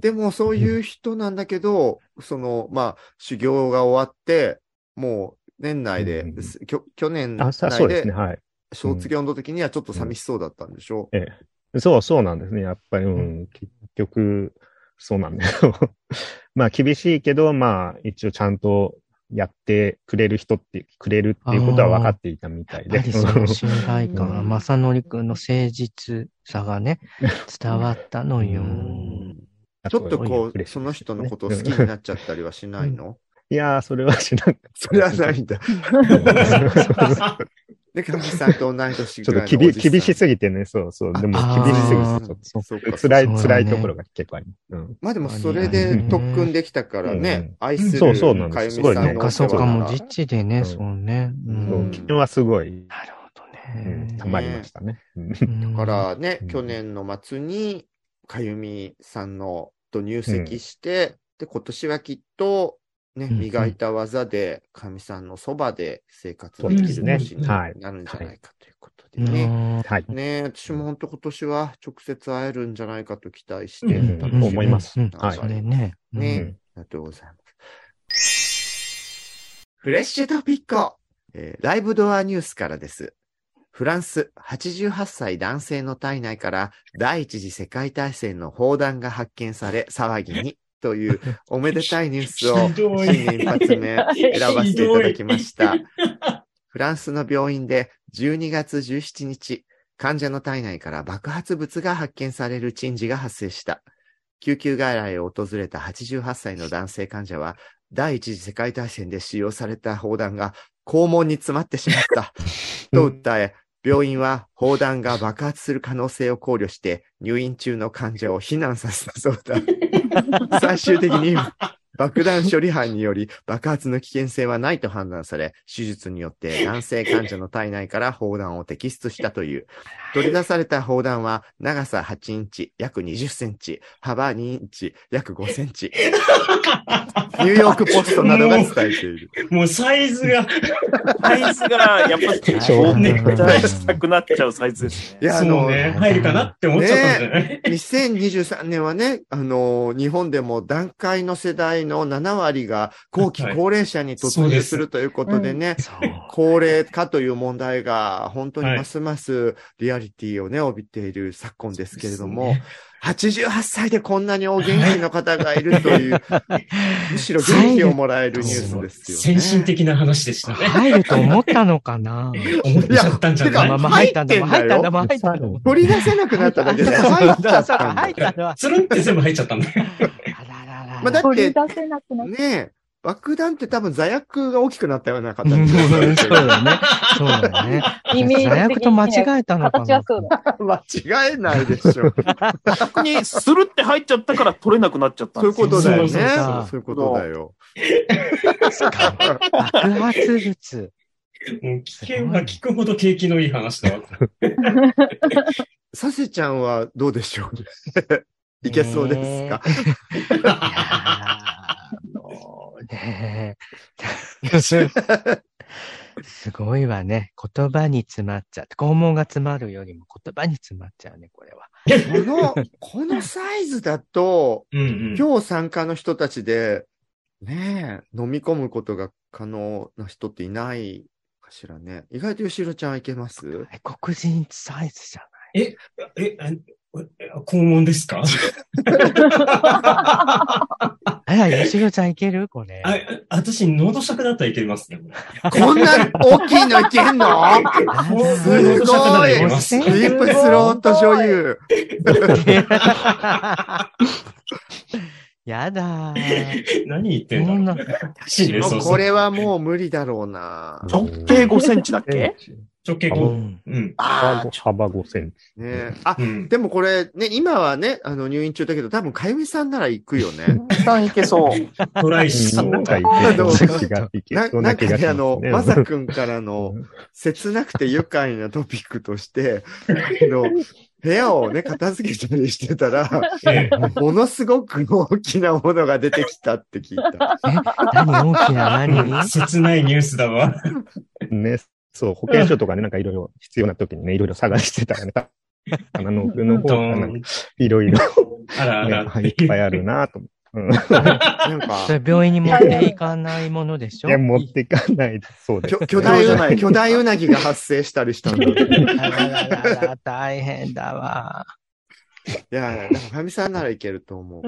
でもそういう人なんだけど、その、まあ、修行が終わって、もう年内で、
うん
きょ去年内で
そうですね、はい。
卒業の時にはちょっと寂しそうだったんでしょ、
ええ。そう、そうなんですね。やっぱり、うん、結局、そうなんだよ。*laughs* まあ、厳しいけど、まあ、一応ちゃんとやってくれる人って、くれるっていうことは分かっていたみたいで。
やっぱりその信頼感正則くんの誠実さがね、*laughs* 伝わったのよ。
ちょっとこう、その人のことを好きになっちゃったりはしないの？
いやー、それはしなかった。
それはないんだ。で、かみさんと同い年
ちょっ
ぐら
と厳
いのおじさん。
厳しすぎてね、そうそう。でも厳しすぎて、
そう
そうだね
辛いところが結構あります。うん。
まあでもそれで特訓できたからね、
うん
愛する
そうそうなんです
かゆみ
すごいね
さんのお
そっかそっか、
世話なら
もう実地でね、
うん
そうね。う
うん
そう、昨日はすごい、
なるほど
うん、
ね。
たまりましたね。うん
だ
だからね、
うん
去年の末に、かゆみさんのと入籍して、で、今年はきっと、ね、
うん
磨いた技で、かみさんのそばで生活できる年に
はい
なるんじゃないかということでね。
はい。
ね私も本当今年は直接会えるんじゃないかと期待して
思います
うん
はい
ね。
ね、
うん
ありがとうございます。フレッシュトピッコ、えーライブドアニュースからです。フランス88歳男性の体内から第一次世界大戦の砲弾が発見され騒ぎにというおめでたいニュースを *laughs* 新年一発目 *laughs* 選ばせていただきました。フランスの病院で12月17日、患者の体内から爆発物が発見される珍事が発生した。救急外来を訪れた88歳の男性患者は、第一次世界大戦で使用された砲弾が肛門に詰まってしまった。*laughs* と訴え、病院は砲弾が爆発する可能性を考慮して入院中の患者を避難させたそうだ。*laughs* 最終的に爆弾処理班により爆発の危険性はないと判断され、手術によって男性患者の体内から砲弾を摘出したという。取り出された砲弾は長さ8インチ、約20センチ、幅2インチ、約5センチ。ニューヨークポストなどが伝えている。
もうサイズが、
サイズが、やっぱ、ネクタイしたくなっちゃうサイズですね。
いや、あの、
ね、入るかなって思っちゃったんだよね。
2023年はね、あの、日本でも団塊の世代の7割が後期高齢者に突入するということでね、
そう。
高齢化という問題が本当にますますリアリティをね、帯びている昨今ですけれども、88歳でこんなにお元気の方がいるという、*laughs* むしろ元気をもらえるニュースですよね。
先進的な話でしたね。
入ると思ったのかな？*laughs*
思っちゃったんじゃない？
まあまあ入ったんだ、まあ入ったんだ、まあ入ったんだ。
取り出せなくなっただけで *laughs* 入った
入ったのは。
つるんって全部入っちゃったんだ
ら
まあだ
取
って
り出せなくなっ
ねえ、爆弾って多分座薬が大きくなったような形
うん
になってる
そうだね。そうだね。*laughs*
イメージ的に
座薬と間違えたのかな
形は。そうだ。
間違えないでしょ。
逆に、スルって入っちゃったから取れなくなっちゃったん
そういう。ことだよね。
そうそう
そういうことだよ。
爆発物。
もう聞けば聞くほど景気のいい話だわ。*laughs*
サセちゃんはどうでしょう？いけそうですか、
ねえ *laughs* すごいわね。言葉に詰まっちゃって、肛門が詰まるよりも言葉に詰まっちゃうね、これは。
この、このサイズだと、
うんうん。
今日参加の人たちで、ねえ、飲み込むことが可能な人っていないかしらね。意外と吉ろちゃんはいけます？
え黒人サイズじゃ
え、え、え、肛門ですか？
あら、吉ろちゃんいける？これ。
あ、私、喉尺だったらいけますね。こ
んな大きいのいけんの？*laughs* すごい
ます。
ディープスロート女優。
やだー。
何言ってんだ
こんな、
ろう。しいね、そうそう
これはもう無理だろうな。
直径5センチだっけ？
直径5。
うん
うん。
あ
幅5センチ。
ねあ、
うん。
でもこれね、今はね、あの入院中だけど、多分かゆみさんなら行くよね。
あ、さんいけそう。*laughs*
トライしそう。
なんかいけそうな
な
そう
なかね、あの、
ね。
まさくんからの切なくて愉快なトピックとして、あの部屋をね、片付けたりしてたら、
ええ
ものすごく大きなものが出てきたって聞いた。
え、何大きな何？
切ないニュースだわ。
ね、そう、保険証とかね、なんかいろいろ必要な時にね、いろいろ探してたらね、棚の奥の方
ど
がいろいろ
あらあ
ね
ら。
いっぱいあるなと思って。うん。
なんか
そ、れ病院に持っていかないものでしょ？
いや、持っていかない。そうです
巨。巨大うなぎ、*laughs* 巨大うなぎが発生したりしたんだ。い
あらららら大変だわ。
や、だからファミさんならいけると思う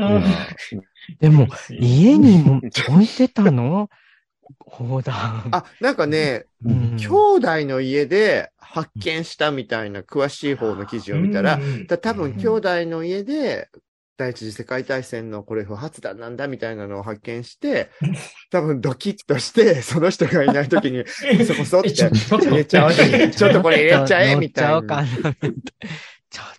でも、家にも置いてたの？砲弾。
あ、なんかね、
うん
兄弟の家で発見したみたいな詳しい方の記事を見たら
う、ん
だ多分兄弟の家で、第一次世界大戦のこれ不発弾なんだみたいなのを発見して、*laughs* 多分ドキッとして、その人がいない時に、*laughs* そこそって入れちゃおう。ちょっとこれ入れちゃえみたい
な。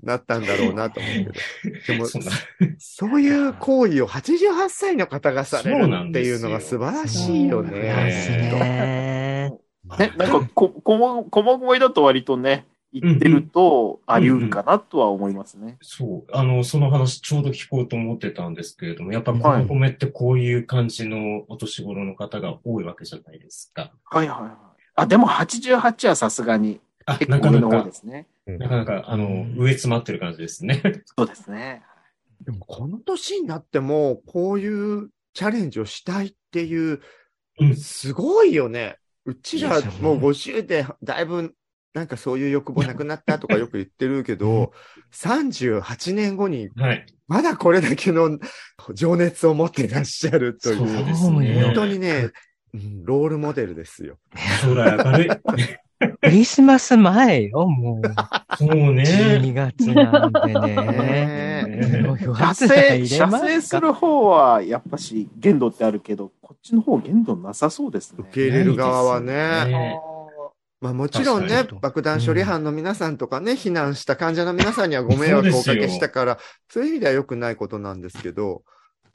なったんだろうなと思うけど。*laughs* でも、
そんな
そういう行為を88歳の方がされるっていうのが素晴らしいよ
と
ね。
ね。
ね、なんかこ、こも、こまごいだと割とね、言ってると、あり得るかなとは思いますね。
そう。あの、その話ちょうど聞こうと思ってたんですけれども、やっぱ
はい
米米ってこういう感じのお年頃の方が多いわけじゃないですか。
はいはいはい。あ、でも88はさすがに
あ、
結
なかなか
構上の方で、すね。
なかなか、あの、上詰まってる感じですね。*laughs*
そうですね。
でもこの年になっても、こういうチャレンジをしたいっていう
うん、
すごいよね。うちらもう50でだいぶなんかそういう欲望なくなったとかよく言ってるけど、38年後に
はい。
まだこれだけの情熱を持っていらっしゃるという、
そうね。
よ
本当にね、うんロールモデルですよ。
将来明るい。
クリスマス前よ、もう。*laughs*
そうね。
12月なんでね。発弾
精、
入れ
射
ますか
精する方は、やっぱし限度ってあるけど、こっちの方限度なさそうですね
受。け入れる側はね。
ね
まあもちろんね爆弾処理班の皆さんとかね、避難した患者の皆さんにはご迷惑をおかけしたから、そういう意味では良くないことなんですけど、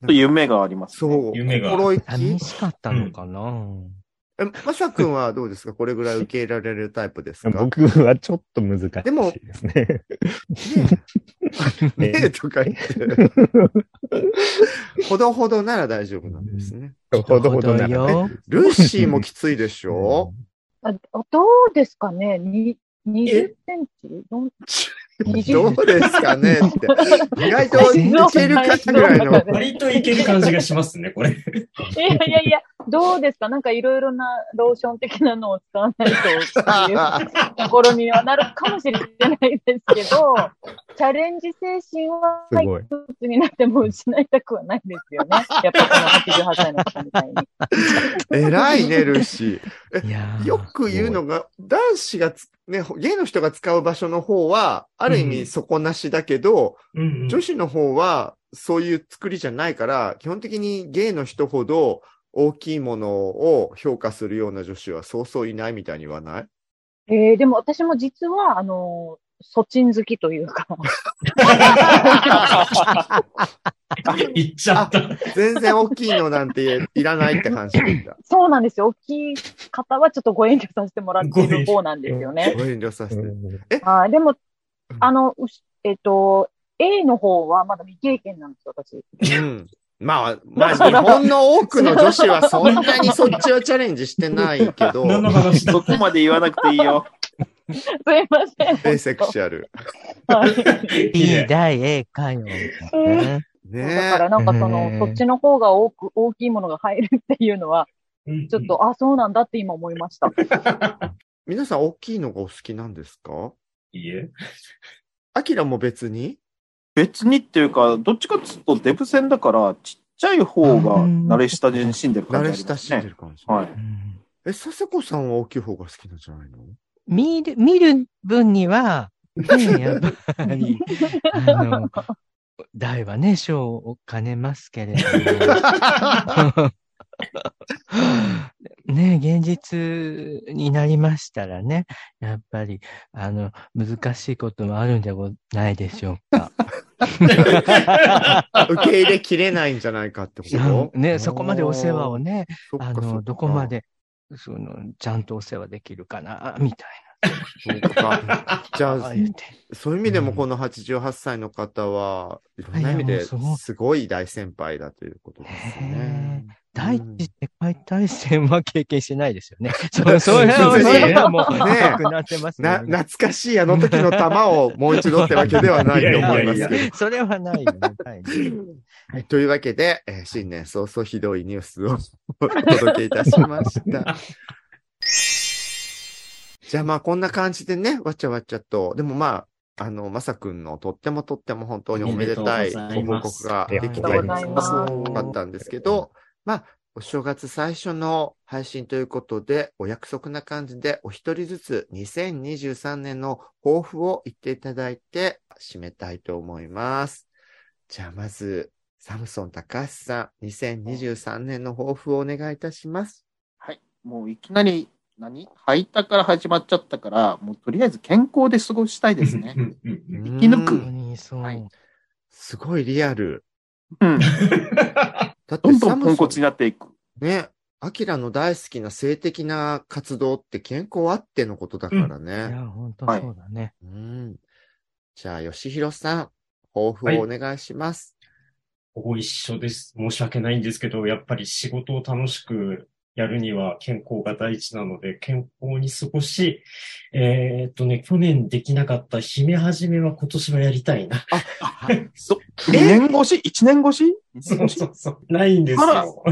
夢があります、ね。
そう、
夢が
心意気？
寂。しかったのかな、
え、まさくんはどうですか？これぐらい受け入れられるタイプですか？*laughs*
僕はちょっと難しい
でも
ですね。*laughs*
ねえとか言って。ほどほどなら大丈夫なんですね。
ほどほどならね。
よ。
ルーシーもきついでしょ？
あどうですかね？に ?20 センチ？*laughs* ど
うですかね？*laughs* って。意外といけるかぐらいの。
割といける感じがしますね、これ。
いやいやいや、どうですか？なんかいろいろなローション的なのを使わないとっていうところにはなるかもしれないですけど、*laughs* チャレンジ精神は
すごい
いくつになっても失いたくはないですよね。やっぱこの88歳の方みたいに。
偉いね、ルーシー。よく言うのが、男子がつ、ね、ゲイの人が使う場所の方は、ある意味底なしだけど、
うんうん。
女子の方はそういう作りじゃないから、基本的にゲイの人ほど大きいものを評価するような女子はそうそういないみたいに言わない？
えー、でも私も実は、あの、ソチン好きというか。*laughs*
行っちゃった。
全然大きいのなんていらないって感じなんだ。*laughs*
そうなんですよ。大きい方はちょっとご遠慮させてもらっている方なんですよね。
ご遠慮させて。
はい。でも、あの、うしえっと、A の方はまだ未経験なんですよ、私。
うん。まあ、*laughs* まあ、日本の多くの女子はそんなにそっちをチャレンジしてないけど、
何の話だ？
そこまで言わなくていいよ。*laughs*
すいません。
ベーセクシャル。
はい。
B 大 A かよ。ね
ね
だからなんかその、そっちの方が多く、大きいものが入るっていうのは、ちょっと、あ、そうなんだって今思いました。*laughs*
皆さん大きいのがお好きなんですか？
いいえ。
アキラも別に？
別にっていうか、どっちかっていうとデブ戦だから、ちっちゃい方が慣れ親しんでる感
慣れ
じありますね
親しんでる。感じ。
はい。
え、佐世子さんは大きい方が好きなんじゃないの？
見る、見る分には、ね、やっぱり、あの、大はね、賞を兼ねますけれども。*laughs* ね、現実になりましたらね、やっぱり、あの、難しいこともあるんでごないでしょうか。*laughs*
受け入れきれないんじゃないかってこと？
ね、そこまでお世話をね、あの、どこまで、その、ちゃんとお世話できるかな、みたい
そうか。じゃあ
あ
そういう意味でもこの88歳の方は、いろんな意味で
すごい
大先輩だということですね。
な。第一次世界大戦は経験してないですよね。*laughs* そう、それは、それはもう、
ね
なくなってますね。*laughs*
懐かしいあの時の玉をもう一度ってわけではないと思いますけど。*laughs*
それはないよね。
というわけで、えー新年早々ひどいニュースを *laughs* お届けいたしました。*laughs* じゃあまあこんな感じでね、わちゃわちゃと、でもまあ、あの、まさくんのとってもとっても本当におめでたいご報告ができてよかったんですけど、まあ、お正月最初の配信ということで、お約束な感じでお一人ずつ2023年の抱負を言っていただいて締めたいと思います。じゃあまず、サムソン高橋さん、2023年の抱負をお願いいたします。
はい。もういきなり、何？吐いたから始まっちゃったから、もうとりあえず健康で過ごしたいですね。
生
生き抜く
本当にそう。
はい
すごいリアル。
うん。*laughs*
だって
どんどんポンコ
サムソン
ツになっていく。
ね、アキラの大好きな性的な活動って健康あってのことだから
い
ね。
や、本当そうだね。
うん。じゃあ、吉弘さん、抱負をお願いします。
ほぼ一緒です。申し訳ないんですけど、やっぱり仕事を楽しくやるには健康が第一なので、健康に過ごし、えーっとね、去年できなかった姫始めは今年はやりたいな。*laughs*
そ、2年越し ?1 年越し？
そうそうそう。ないんです
あら
よ。
そ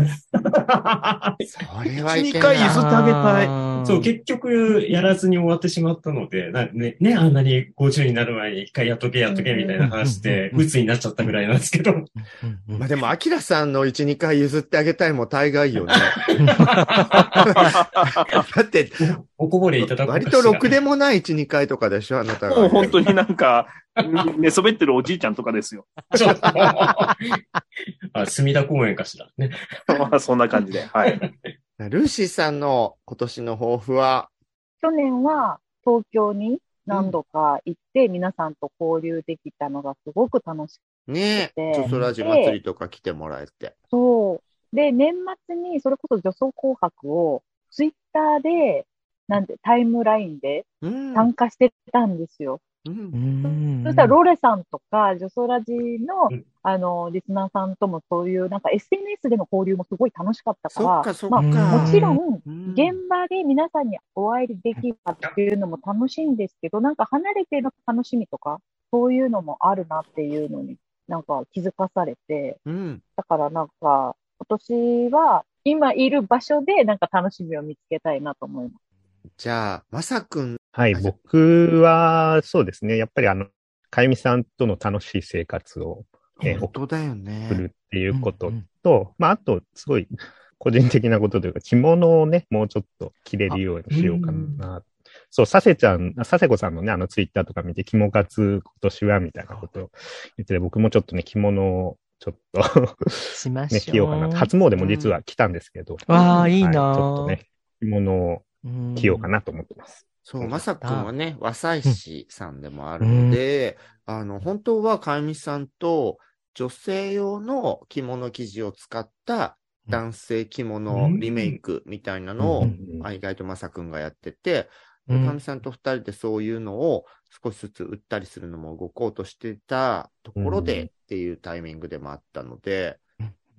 れはい
1、2
け
回譲。ってあげたい。
い
そう、結局、やらずに終わってしまったので、なね、ね、あんなに50になる前に一回やっとけやっとけみたいな話で、
うん
鬱になっちゃったぐらいなんですけど。
まあでも、アキラさんの1、2回譲ってあげたいも大概よね。*laughs* だって、
おこぼれいただく
割とろくでもない1、2回とかでしょあなたが。
もう本当になんか、寝そべってるおじいちゃんとかですよ。*laughs*
あ、隅田公園かしら。ね。
まあそんな感じで。はい。
ルーシーさんの今年の抱負は、
去年は東京に何度か行って、皆さんと交流できたのがすごく楽しく
ね
で
ジョソラジ祭りとか来てもらえて。
そう。で、年末にそれこそ女装紅白をツイッターで、なんて、タイムラインで
うん。
参加してたんですよ。
うん
そしたらロレさんとか、女装ラジの
うん、
あの、リスナーさんともそういう、なんか SNS での交流もすごい楽しかったから、
かか。
まあ、もちろん現場で皆さんにお会いできたっていうのも楽しいんですけど、なんか離れての楽しみとか、そういうのもあるなっていうのになんか気づかされて、
うん。
だからなんか今年は今いる場所でなんか楽しみを見つけたいなと思います。
じゃあ、まさくん。
はい、僕は、そうですね。やっぱりあの、かゆみさんとの楽しい生活を、えー
本当だよ
送
ね。
るっていうことと、まあ、あと、すごい、個人的なことというか、着物をね、もうちょっと着れるようにしようかな。そう、させちゃん、させこさんのね、あのツイッターとか見て、着物活今年は、みたいなことを言ってて、僕もちょっとね、着物をちょっとね、
しましょう。
着ようかなと。初詣も実は来たんですけど。
わあ、いい
はい
な
ちょっとね、着物を
うん
着ようかなと思ってます。
そう、まさくんはね、和裁師さんでもあるので、あの、本当はかゆみさんと女性用の着物生地を使った男性着物リメイクみたいなのを、あ意外とまさくんがやってて、でかみさんと二人でそういうのを少しずつ売ったりするのも動こうとしてたところでっていうタイミングでもあったので、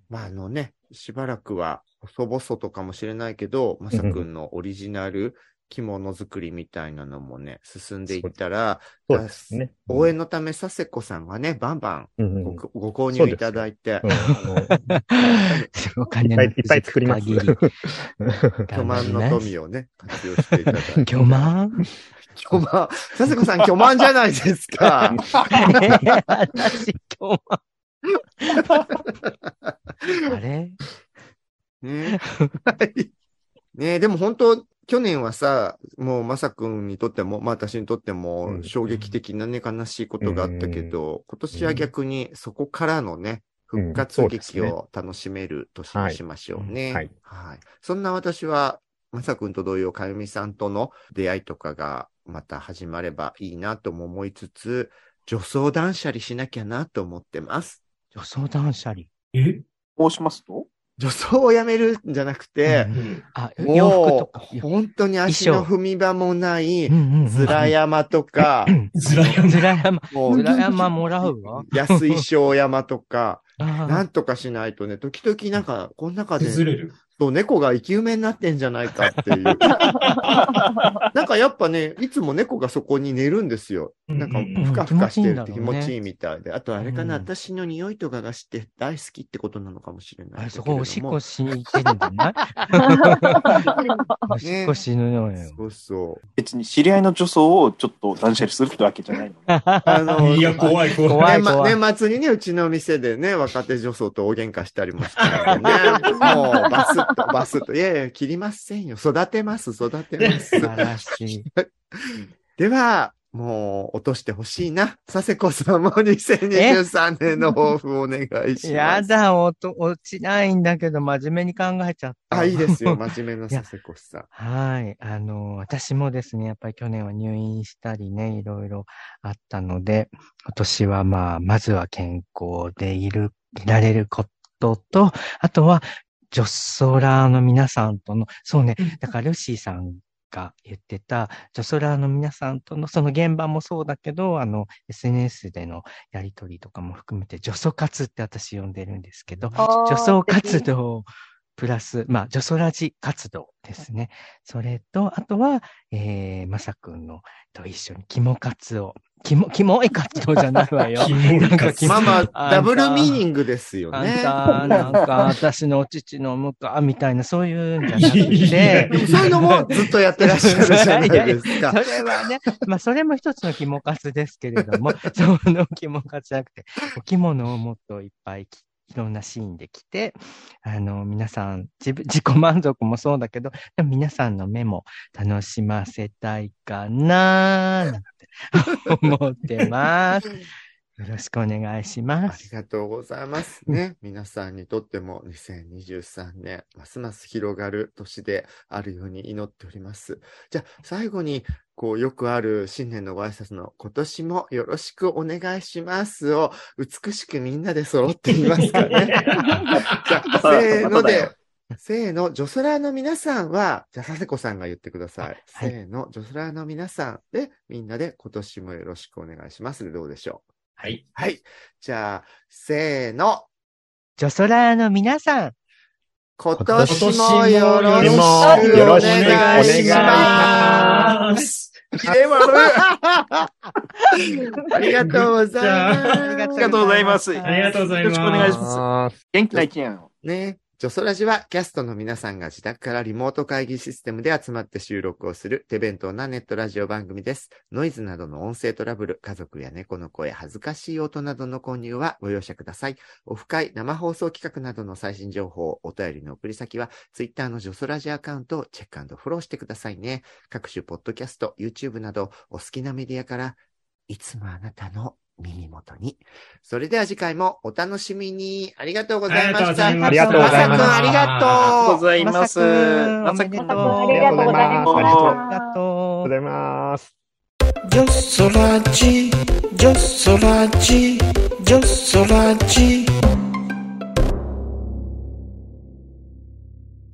まああのね、しばらくは細々とかもしれないけど、まさくんのオリジナル着物作りみたいなのもね、進んでいったら、
そうですね。
応援のため、佐世子さんがね、バンバンご,、ご購入いただいて、
お金
いっぱいいっぱい作ります。*laughs*
巨万の富をね、活用していただいて。*laughs*
巨万？
巨万？佐世子さん、巨万じゃないですか。*laughs*
私、巨万。あれ？
ねはい。*laughs* ねでも本当、去年はさ、もうまさくんにとっても、まあ私にとっても衝撃的なね、悲しいことがあったけど、今年は逆にそこからのね、復活劇を楽しめる年にしましょうね。
はい。
はい。そんな私は、まさくんと同様、かゆみさんとの出会いとかがまた始まればいいなとも思いつつ、女装断捨離しなきゃなと思ってます。
女装断捨離？
え？
こうしますと？
女装をやめるんじゃなくて、
あ、洋服と
も
か。
う本当に足の踏み場もない、
うんうんうん
ずら山とか、
ずら山。
ずら山、
もう
ずら山もらうわ。
安い小山とか、なんとかしないとね、時々なんか、この中で、
崩れる。
そう、猫が生き埋めになってんじゃないかっていう。*laughs* なんかやっぱね、いつも猫がそこに寝るんですよ。なんか、ふかふかしてるって気持ちいいみたいで。あとあれかな、
うん
私の匂いとかがして大好きってことなのかもしれない
あれ、
んだけれども。
そこおしっこしに行ってるんじゃないおしっこ死ぬのよ。
そうそう。
別に知り合いの女装をちょっと断捨離するってわけじゃないの。*laughs*
あの、
いや、怖い、怖い。
怖い
年末
怖い
年末にね、うちの店でね、若手女装と大喧嘩したりもしたのでね。*laughs* もう、バスッと、バスッと。いやいや、切りませんよ。育てます、育てます。
素晴らしい。*laughs*
では、もう、落としてほしいな。佐世子さんも2023年の抱負をお願いします。
やだ、おと落ちないんだけど、真面目に考えちゃった。
あ、いいですよ。*laughs* 真面目な佐世子さん。
はい。あの、私もですね、やっぱり去年は入院したりね、いろいろあったので、今年はまあ、まずは健康でいる、いられることと、あとは、女装ラーの皆さんとの、そうね、だからルシーさんが言ってた、女装ラーの皆さんとの、その現場もそうだけど、あの、SNS でのやりとりとかも含めて、女装活って私呼んでるんですけど、女装活動プラス、まあ、女装ラジ活動ですね。それと、あとは、えー、まさくんのと一緒に肝活を、肝、肝い活動じゃないわよ。*laughs*
キモい
なんか
活
まあまあ、ダブルミー
ン
ニングですよ
あん
ね。
た、なんか、私のお乳のむか、みたいな、そういうんじゃなくて、
そういうのもずっとやってらっしゃるじゃないです
そ
か。*laughs*
れはね、まあ、それも一つの肝活ですけれども、*laughs* その肝活じゃなくて、お着物をもっといっぱい着いろんなシーンで着て、あの、皆さん、自分、自己満足もそうだけど、でも皆さんの目も楽しませたいかなーなんて *laughs* 思ってます。よろしくお願いしま
あり
す。
がとうございますね。皆さんにとっても2023年、ますます広がる年であるように祈っております。じゃあ、最後に、こう、よくある新年のご挨拶の今年もよろしくお願いしますを、美しくみんなで揃ってみますかね。*laughs* じゃあ、せーので、せーの、ジョソラーの皆さんは、じゃあ、佐世子さんが言ってください。
はい
せーの、ジョソラーの皆さんで、みんなで今年もよろしくお願いしますでどうでしょう？
はい。
はい。じゃあ、せーの。
ジョソラーの皆さん、
今年もよろしくお願いします。キレ悪い *laughs* ありがとうございます。
あり
ありがとうございます。
ありがとうございます。
よろしくお願いします。元気な一年を。
ね。ジョソラジはキャストの皆さんが自宅からリモート会議システムで集まって収録をする手弁当なネットラジオ番組です。ノイズなどの音声トラブル、家族や猫の声、恥ずかしい音などの購入はご容赦ください。オフ会、生放送企画などの最新情報、お便りの送り先は、ツイッターのジョソラジアカウントをチェックフォローしてくださいね。各種ポッドキャスト、YouTube などお好きなメディアから、いつもあなたの耳元に。それでは次回もお楽しみに。ありがとうございました。
あ
りがとうございました
まさくんありがとう。
ありがとうございます。
まさくん。
ありがとうございます。
ありがとう。
ございます。
ジョソラジ、ジョソラジ、ジョソラジ。